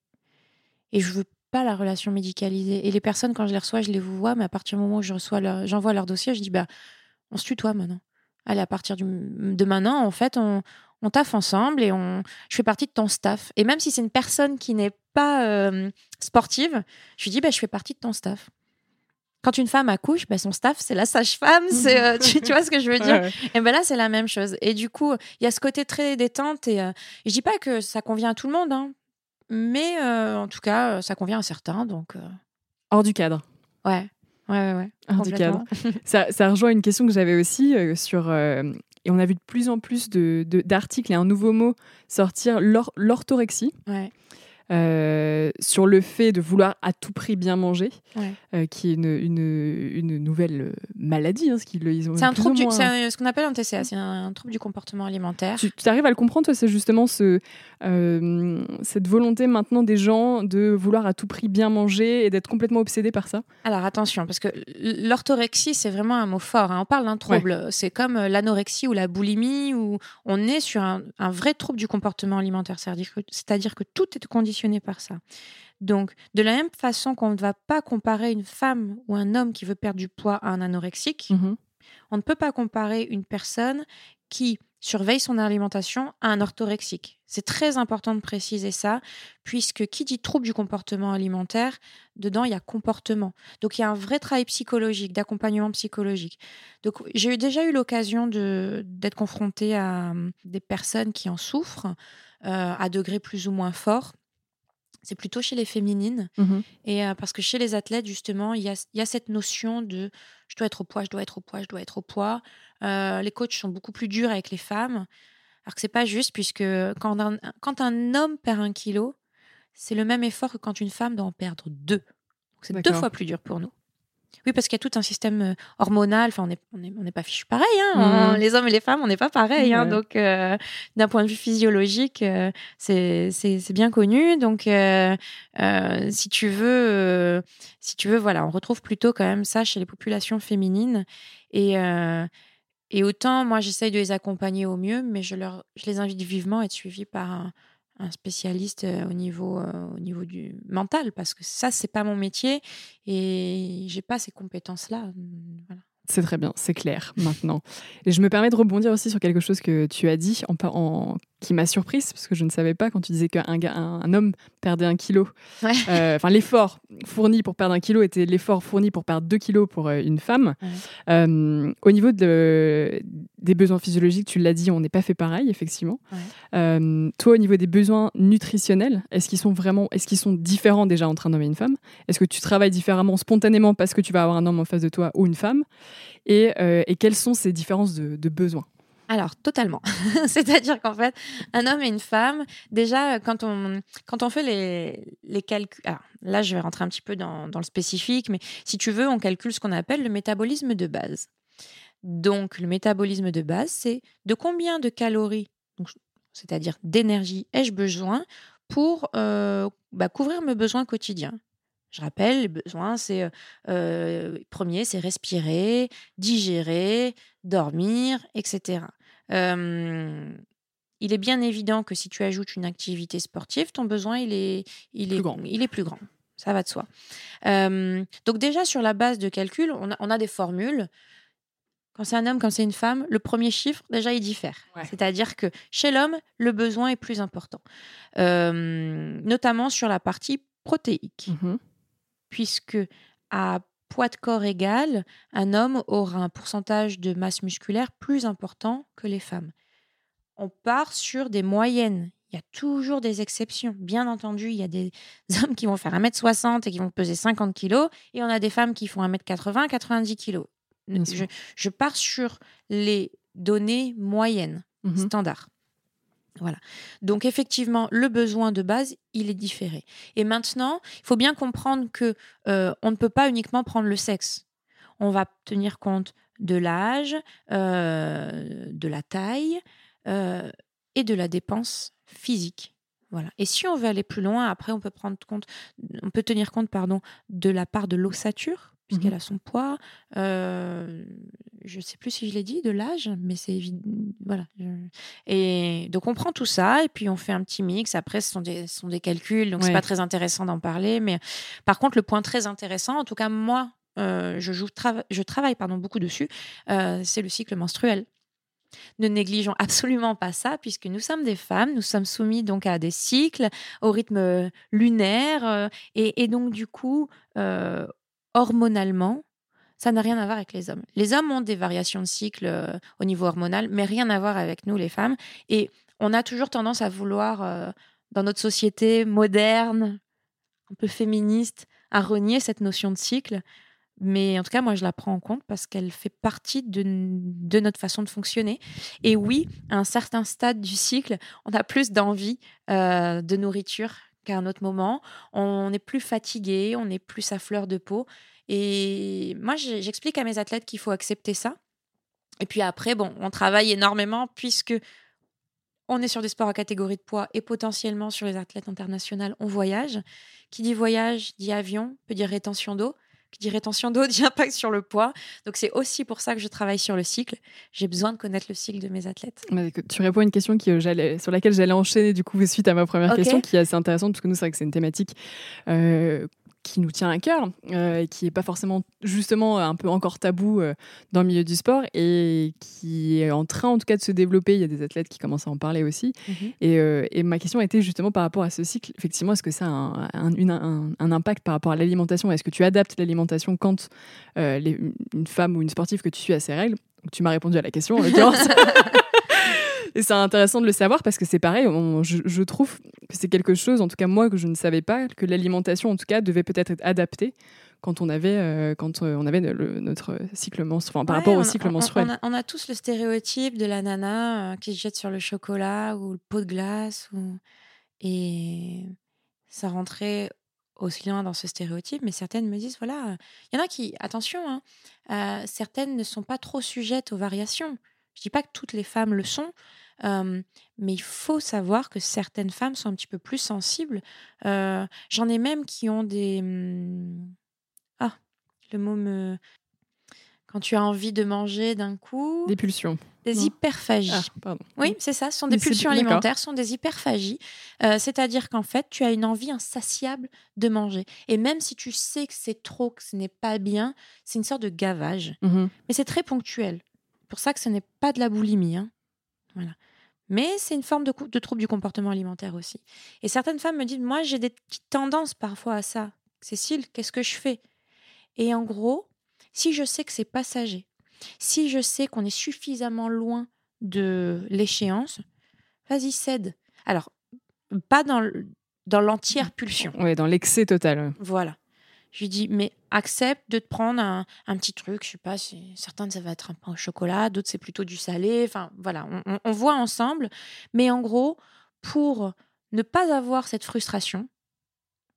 Speaker 2: Et je veux pas la relation médicalisée. Et les personnes, quand je les reçois, je les vois, mais à partir du moment où je reçois leur- j'envoie leur dossier, je dis bah on se tutoie maintenant. Allez, à partir du- de maintenant, en fait, on, on taffe ensemble et on, je fais partie de ton staff. Et même si c'est une personne qui n'est pas euh, sportive, je lui dis bah, je fais partie de ton staff. Quand une femme accouche, bah, son staff, c'est la sage-femme. (laughs) c'est, euh, tu, tu vois ce que je veux dire?
Speaker 1: Ouais,
Speaker 2: et ben là, c'est la même chose. Et du coup, il y a ce côté très détente. Et euh, je dis pas que ça convient à tout le monde, hein, mais euh, en tout cas, ça convient à certains. Donc,
Speaker 1: Hors du cadre.
Speaker 2: ouais, ouais, ouais, ouais.
Speaker 1: Hors du
Speaker 2: complètement. (laughs)
Speaker 1: Ça, ça rejoint une question que j'avais aussi euh, sur. euh, et on a vu de plus en plus d'articles et un nouveau mot sortir, l'or- l'orthorexie. Euh, sur le fait de vouloir à tout prix bien manger,
Speaker 2: Ouais.
Speaker 1: euh, qui est une, une- une nouvelle maladie. Hein, ce qu'ils ils ont
Speaker 2: C'est un trouble,
Speaker 1: ou
Speaker 2: du-
Speaker 1: moins-
Speaker 2: c'est un- ce qu'on appelle un TCA, c'est un, trouble du comportement alimentaire.
Speaker 1: Tu arrives à le comprendre, c'est justement ce, euh, cette volonté maintenant des gens de vouloir à tout prix bien manger et d'être complètement obsédés par ça?
Speaker 2: Alors attention, parce que l'orthorexie, c'est vraiment un mot fort. hein. On parle d'un trouble. C'est comme l'anorexie ou la boulimie, où on est sur un, un vrai trouble du comportement alimentaire. C'est-à-dire que, c'est-à-dire que tout est conditionné par ça. Donc, de la même façon qu'on ne va pas comparer une femme ou un homme qui veut perdre du poids à un anorexique,
Speaker 1: Mhm.
Speaker 2: on ne peut pas comparer une personne qui surveille son alimentation à un orthorexique. C'est très important de préciser ça, puisque qui dit trouble du comportement alimentaire, dedans, il y a comportement. Donc, il y a un vrai travail psychologique, d'accompagnement psychologique. Donc, j'ai déjà eu l'occasion d'être confrontée à hum, des personnes qui en souffrent euh, à degrés plus ou moins forts. C'est plutôt chez les féminines.
Speaker 1: Mhm.
Speaker 2: Et euh, parce que chez les athlètes, justement, il y a, il y a cette notion de je dois être au poids, je dois être au poids, je dois être au poids. Euh, les coachs sont beaucoup plus durs avec les femmes. Alors que c'est pas juste, puisque quand un, quand un homme perd un kilo, c'est le même effort que quand une femme doit en perdre deux. C'est deux fois plus dur pour nous. Oui, parce qu'il y a tout un système euh, hormonal. Enfin, on n'est on est, on n'est pas fichu pareil. Hein.
Speaker 1: Mhm.
Speaker 2: Les hommes et les femmes, on n'est pas pareil. hein. Donc, euh, d'un point de vue physiologique, euh, c'est bien connu. Donc, euh, si tu veux, si tu veux, voilà, on retrouve plutôt quand même ça chez les populations féminines. Et, et autant, moi, j'essaye de les accompagner au mieux, mais je, leur, je les invite vivement à être suivis par un, un spécialiste euh, au niveau, euh, au niveau du mental, parce que ça, c'est pas mon métier et j'ai pas ces compétences-là. Voilà.
Speaker 1: C'est très bien, c'est clair maintenant. Et je me permets de rebondir aussi sur quelque chose que tu as dit, en, en- qui m'a surprise, parce que je ne savais pas quand tu disais qu'un gars- un, un homme perdait un kilo.
Speaker 2: Ouais.
Speaker 1: Euh, Enfin, l'effort fourni pour perdre un kilo était l'effort fourni pour perdre deux kilos pour euh, une femme.
Speaker 2: Ouais.
Speaker 1: Euh, au niveau de- des besoins physiologiques, tu l'as dit, on n'est pas fait pareil, effectivement.
Speaker 2: Ouais.
Speaker 1: Toi, au niveau des besoins nutritionnels, est-ce qu'ils sont vraiment, est-ce qu'ils sont différents déjà entre un homme et une femme? Est-ce que tu travailles différemment spontanément parce que tu vas avoir un homme en face de toi ou une femme? Et, et quelles sont ces différences de, de besoins?
Speaker 2: Alors, totalement. (laughs) C'est-à-dire qu'en fait, un homme et une femme, déjà, quand on, quand on fait les, les calculs. Alors, là, je vais rentrer un petit peu dans, dans le spécifique, mais si tu veux, on calcule ce qu'on appelle le métabolisme de base. Donc, le métabolisme de base, c'est de combien de calories, c'est-à-dire d'énergie, ai-je besoin pour euh, bah, couvrir mes besoins quotidiens. Je rappelle, les besoins, c'est euh, premier, c'est respirer, digérer, dormir, etc. Euh, il est bien évident que si tu ajoutes une activité sportive, ton besoin il est, il
Speaker 1: Plus
Speaker 2: est,
Speaker 1: grand.
Speaker 2: il est plus grand. Ça va de soi. Euh, donc déjà sur la base de calcul, on a, on a des formules. Quand c'est un homme, quand c'est une femme, le premier chiffre déjà il diffère.
Speaker 1: Ouais.
Speaker 2: C'est-à-dire que chez l'homme, le besoin est plus important, Euh, notamment sur la partie protéique
Speaker 1: Mhm.
Speaker 2: Puisque à poids de corps égal, un homme aura un pourcentage de masse musculaire plus important que les femmes. On part sur des moyennes. Il y a toujours des exceptions. Bien entendu, il y a des (laughs) hommes qui vont faire 1m60 et qui vont peser 50 kg, et on a des femmes qui font 1m80, 90 kg. Je, je pars sur les données moyennes
Speaker 1: Mhm.
Speaker 2: standard. Voilà. Donc effectivement, le besoin de base, il est différé. Et maintenant, il faut bien comprendre que euh, on ne peut pas uniquement prendre le sexe. On va tenir compte de l'âge, euh, de la taille euh, et de la dépense physique. Voilà. Et si on veut aller plus loin, après, on peut prendre compte, on peut tenir compte, pardon, de la part de l'ossature, puisqu'elle
Speaker 1: Mhm.
Speaker 2: a son poids. Euh, je ne sais plus si je l'ai dit, de l'âge, mais c'est évident. Voilà. Et donc, on prend tout ça et puis on fait un petit mix. Après, ce sont des, ce sont des calculs, donc c'est
Speaker 1: Ouais.
Speaker 2: pas très intéressant d'en parler. Mais par contre, le point très intéressant, en tout cas, moi, euh, je, joue, je travaille pardon, beaucoup dessus, euh, c'est le cycle menstruel. Ne négligeons absolument pas ça, puisque nous sommes des femmes, nous sommes soumis donc à des cycles, au rythme lunaire, euh, et, et donc du coup, euh, hormonalement, ça n'a rien à voir avec les hommes. Les hommes ont des variations de cycle euh, au niveau hormonal, mais rien à voir avec nous, les femmes. Et on a toujours tendance à vouloir, euh, dans notre société moderne, un peu féministe, à renier cette notion de cycle. Mais en tout cas, moi, je la prends en compte parce qu'elle fait partie de, notre façon de fonctionner. Et oui, à un certain stade du cycle, on a plus d'envie euh, de nourriture qu'à un autre moment. On est plus fatigué, on est plus à fleur de peau. Et moi, j'explique à mes athlètes qu'il faut accepter ça. Et puis après, bon, on travaille énormément puisque on est sur des sports à catégorie de poids et potentiellement sur les athlètes internationaux, on voyage. Qui dit voyage dit avion, peut dire rétention d'eau. Dit rétention d'eau (laughs) dit impact sur le poids. Donc c'est aussi pour ça que je travaille sur le cycle. J'ai besoin de connaître le cycle de mes athlètes.
Speaker 1: tu réponds à une question qui, euh, sur laquelle j'allais enchaîner du coup suite à ma première question, qui est assez intéressante parce que nous c'est vrai que c'est une thématique euh, qui nous tient à cœur euh, et qui n'est pas forcément justement un peu encore tabou euh, dans le milieu du sport et qui est en train en tout cas de se développer. Il y a des athlètes qui commencent à en parler aussi. Mhm. et, euh, et, ma question était justement par rapport à ce cycle. Effectivement, est-ce que ça a un, un, un, impact par rapport à l'alimentation? Est-ce que tu adaptes l'alimentation quand les, une femme ou une sportive que tu suis a ses règles? Tu m'as répondu à la question en l'occurrence. (laughs) Et c'est intéressant de le savoir parce que c'est pareil, je, trouve que c'est quelque chose, en tout cas moi, que je ne savais pas, que l'alimentation, en tout cas, devait peut-être être adaptée quand on avait, euh, quand euh, on avait notre cycle menstruel, enfin, par rapport au cycle menstruel.
Speaker 2: On a, tous le stéréotype de la nana euh, qui se jette sur le chocolat ou le pot de glace. Ou... Et ça rentrait aussi loin dans ce stéréotype, mais certaines me disent, voilà, il y en a qui, attention, hein, certaines ne sont pas trop sujettes aux variations. Je dis pas que toutes les femmes le sont, mais il faut savoir que certaines femmes sont un petit peu plus sensibles. J'en ai même qui ont des... Mmh, ah, le mot me... Quand tu as envie de manger d'un coup...
Speaker 1: Des pulsions.
Speaker 2: Des hyperphagies. Ah,
Speaker 1: pardon.
Speaker 2: Oui, c'est ça, ce sont des pulsions alimentaires, ce sont des hyperphagies. C'est-à-dire qu'en fait, tu as une envie insatiable de manger. Et même si tu sais que c'est trop, que ce n'est pas bien, c'est une sorte de gavage. Mmh mais c'est très ponctuel. C'est pour ça que ce n'est pas de la boulimie. Hein. Voilà. Mais c'est une forme de, de, trouble du comportement alimentaire aussi. Et certaines femmes me disent, moi j'ai des petites tendances parfois à ça. Cécile, qu'est-ce que je fais? Et en gros, si je sais que c'est passager, si je sais qu'on est suffisamment loin de l'échéance, vas-y, cède. Alors, pas dans, dans l'entière pulsion.
Speaker 1: Oui, dans l'excès total.
Speaker 2: Voilà. Je lui dis, mais accepte de te prendre un, petit truc, je sais pas, certains ça va être un pain au chocolat, d'autres c'est plutôt du salé. Enfin voilà, on, voit ensemble. Mais en gros, pour ne pas avoir cette frustration,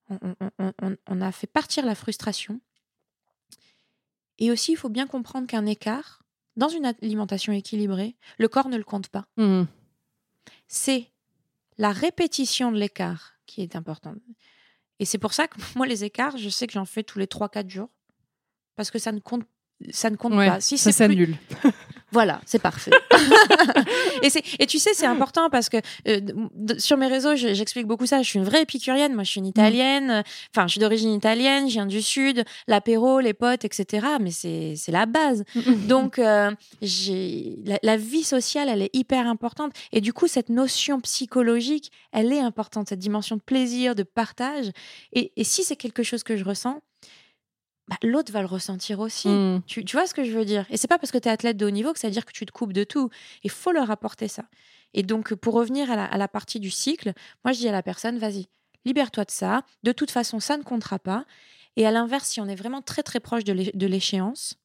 Speaker 2: on, a fait partir la frustration. Et aussi, il faut bien comprendre qu'un écart, dans une alimentation équilibrée, le corps ne le compte pas. Mmh. C'est la répétition de l'écart qui est importante. Et c'est pour ça que (laughs) moi, les écarts, je sais que j'en fais tous les 3-4 jours. Parce que ça ne compte, ça ne compte pas.
Speaker 1: Si ça s'annule. (laughs)
Speaker 2: Voilà, c'est parfait. (laughs) et, et tu sais, c'est important parce que euh, sur mes réseaux, j'explique beaucoup ça. Je suis une vraie épicurienne. Moi, je suis une italienne. Enfin, je suis d'origine italienne, je viens du Sud. L'apéro, les potes, etc. Mais c'est la base. (laughs) Donc, euh, la, la, vie sociale, elle est hyper importante. Et du coup, cette notion psychologique, elle est importante. Cette dimension de plaisir, de partage. Et, et si c'est quelque chose que je ressens, bah, l'autre va le ressentir aussi. Mmh. Tu, vois ce que je veux dire? Et c'est pas parce que tu es athlète de haut niveau que ça veut dire que tu te coupes de tout. Il faut leur apporter ça. Et donc, pour revenir à la, partie du cycle, moi, je dis à la personne, vas-y, libère-toi de ça. De toute façon, ça ne comptera pas. Et à l'inverse, si on est vraiment très, très proche de l'échéance,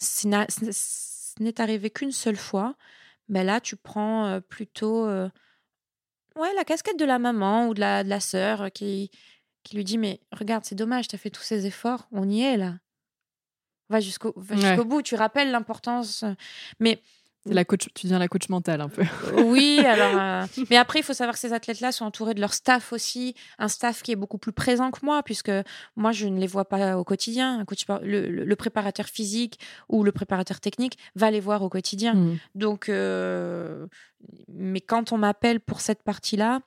Speaker 2: ce n'est arrivé qu'une seule fois, ben là, tu prends euh, plutôt euh, ouais, la casquette de la maman ou de la, de la sœur qui, qui lui dit Mais regarde, c'est dommage, tu as fait tous ces efforts, on y est là. Va jusqu'au bout, tu rappelles l'importance. Euh, mais
Speaker 1: la coach, tu deviens la coach mentale un peu.
Speaker 2: oui, alors. Euh, (laughs) mais après, il faut savoir que ces athlètes-là sont entourés de leur staff aussi, un staff qui est beaucoup plus présent que moi, puisque moi, je ne les vois pas au quotidien. Un coach, le, préparateur physique ou le préparateur technique va les voir au quotidien. Mmh. Donc, euh, mais quand on m'appelle pour cette partie-là,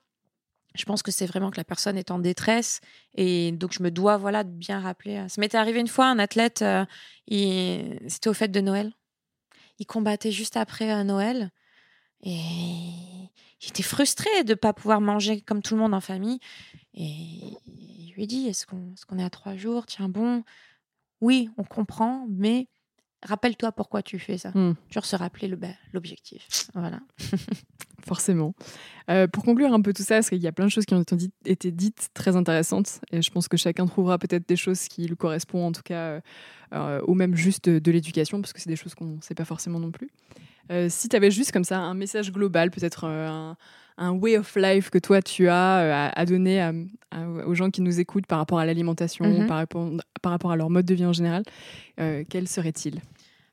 Speaker 2: je pense que c'est vraiment que la personne est en détresse et donc je me dois voilà de bien rappeler. Euh, ça m'était arrivé une fois un athlète, euh, c'était au fête de Noël. Il combattait juste après euh, Noël et j'étais frustrée de ne pas pouvoir manger comme tout le monde en famille. Et il lui dit est-ce qu'on est, est à trois jours? Tiens bon, oui, on comprend, mais rappelle-toi pourquoi tu fais ça. Hmm. Toujours se rappeler bah, l'objectif. Voilà. (laughs)
Speaker 1: Forcément. Euh, pour conclure un peu tout ça, parce qu'il y a plein de choses qui ont été dites très intéressantes, et je pense que chacun trouvera peut-être des choses qui lui correspondent, en tout cas, euh, euh, ou même juste de, l'éducation, parce que c'est des choses qu'on ne sait pas forcément non plus. si tu avais juste comme ça un message global, peut-être un, un way of life que toi tu as à, donner aux gens qui nous écoutent par rapport à l'alimentation,
Speaker 2: Mhm.
Speaker 1: par, rapport, par rapport à leur mode de vie en général, quel serait-il?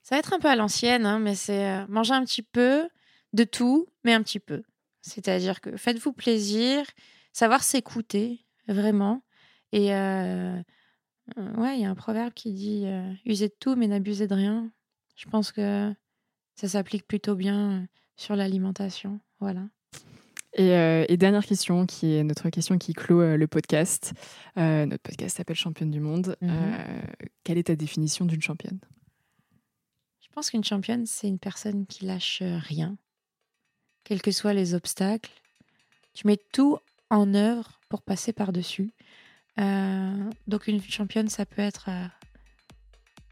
Speaker 2: Ça va être un peu à l'ancienne, hein, mais c'est euh, manger un petit peu de tout, mais un petit peu. C'est-à-dire que faites-vous plaisir, savoir s'écouter, vraiment. Et euh, euh, ouais, il y a un proverbe qui dit euh, usez de tout, mais n'abusez de rien. Je pense que ça s'applique plutôt bien euh, sur l'alimentation. Voilà.
Speaker 1: Et, euh, et dernière question, qui est notre question qui clôt euh, le podcast. Euh, notre podcast s'appelle Championne du Monde.
Speaker 2: Mhm.
Speaker 1: Euh, quelle est ta définition d'une championne?
Speaker 2: Je pense qu'une championne, c'est une personne qui lâche rien, quels que soient les obstacles. Tu mets tout en œuvre pour passer par-dessus. Euh, donc une championne, ça peut être euh,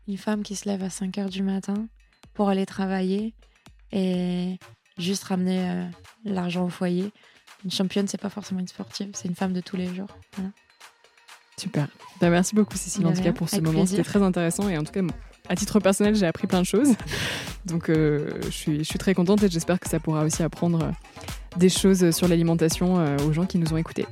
Speaker 2: une femme qui se lève à 5 heures du matin pour aller travailler et juste ramener euh, l'argent au foyer. Une championne, c'est pas forcément une sportive, c'est une femme de tous les jours. Voilà.
Speaker 1: Super. Ben, merci beaucoup, Cécile, en tout cas, pour ce
Speaker 2: avec
Speaker 1: moment. C'était très intéressant. Et en tout cas, à titre personnel, j'ai appris plein de choses. Donc, euh, je, suis, je suis très contente et j'espère que ça pourra aussi apprendre euh, des choses sur l'alimentation aux gens qui nous ont écoutés.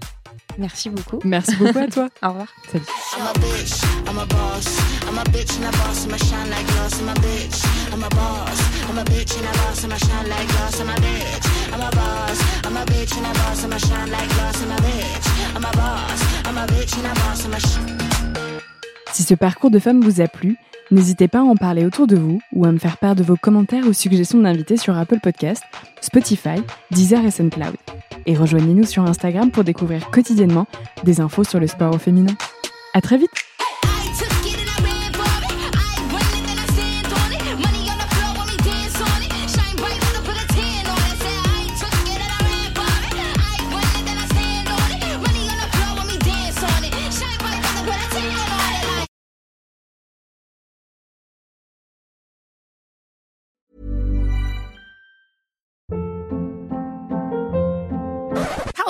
Speaker 2: Merci beaucoup.
Speaker 1: Merci beaucoup à toi.
Speaker 2: Au revoir.
Speaker 1: Salut.
Speaker 4: I'm a bitch, I'm a boss. I'm a bitch and a boss, I'ma shine like glass. I'm a bitch, I'm a boss. I'm a bitch and a boss, I'ma shine like glass. I'm a bitch, I'm a boss. I'm a bitch and a boss, I'ma shine like glass. I'm a bitch, I'm a boss. I'm a bitch and a boss, I'ma shine.
Speaker 1: Si ce parcours de femme vous a plu, n'hésitez pas à en parler autour de vous ou à me faire part de vos commentaires ou suggestions d'invités sur Apple Podcast, Spotify, Deezer et SoundCloud. Et rejoignez-nous sur Instagram pour découvrir quotidiennement des infos sur le sport au féminin. À très vite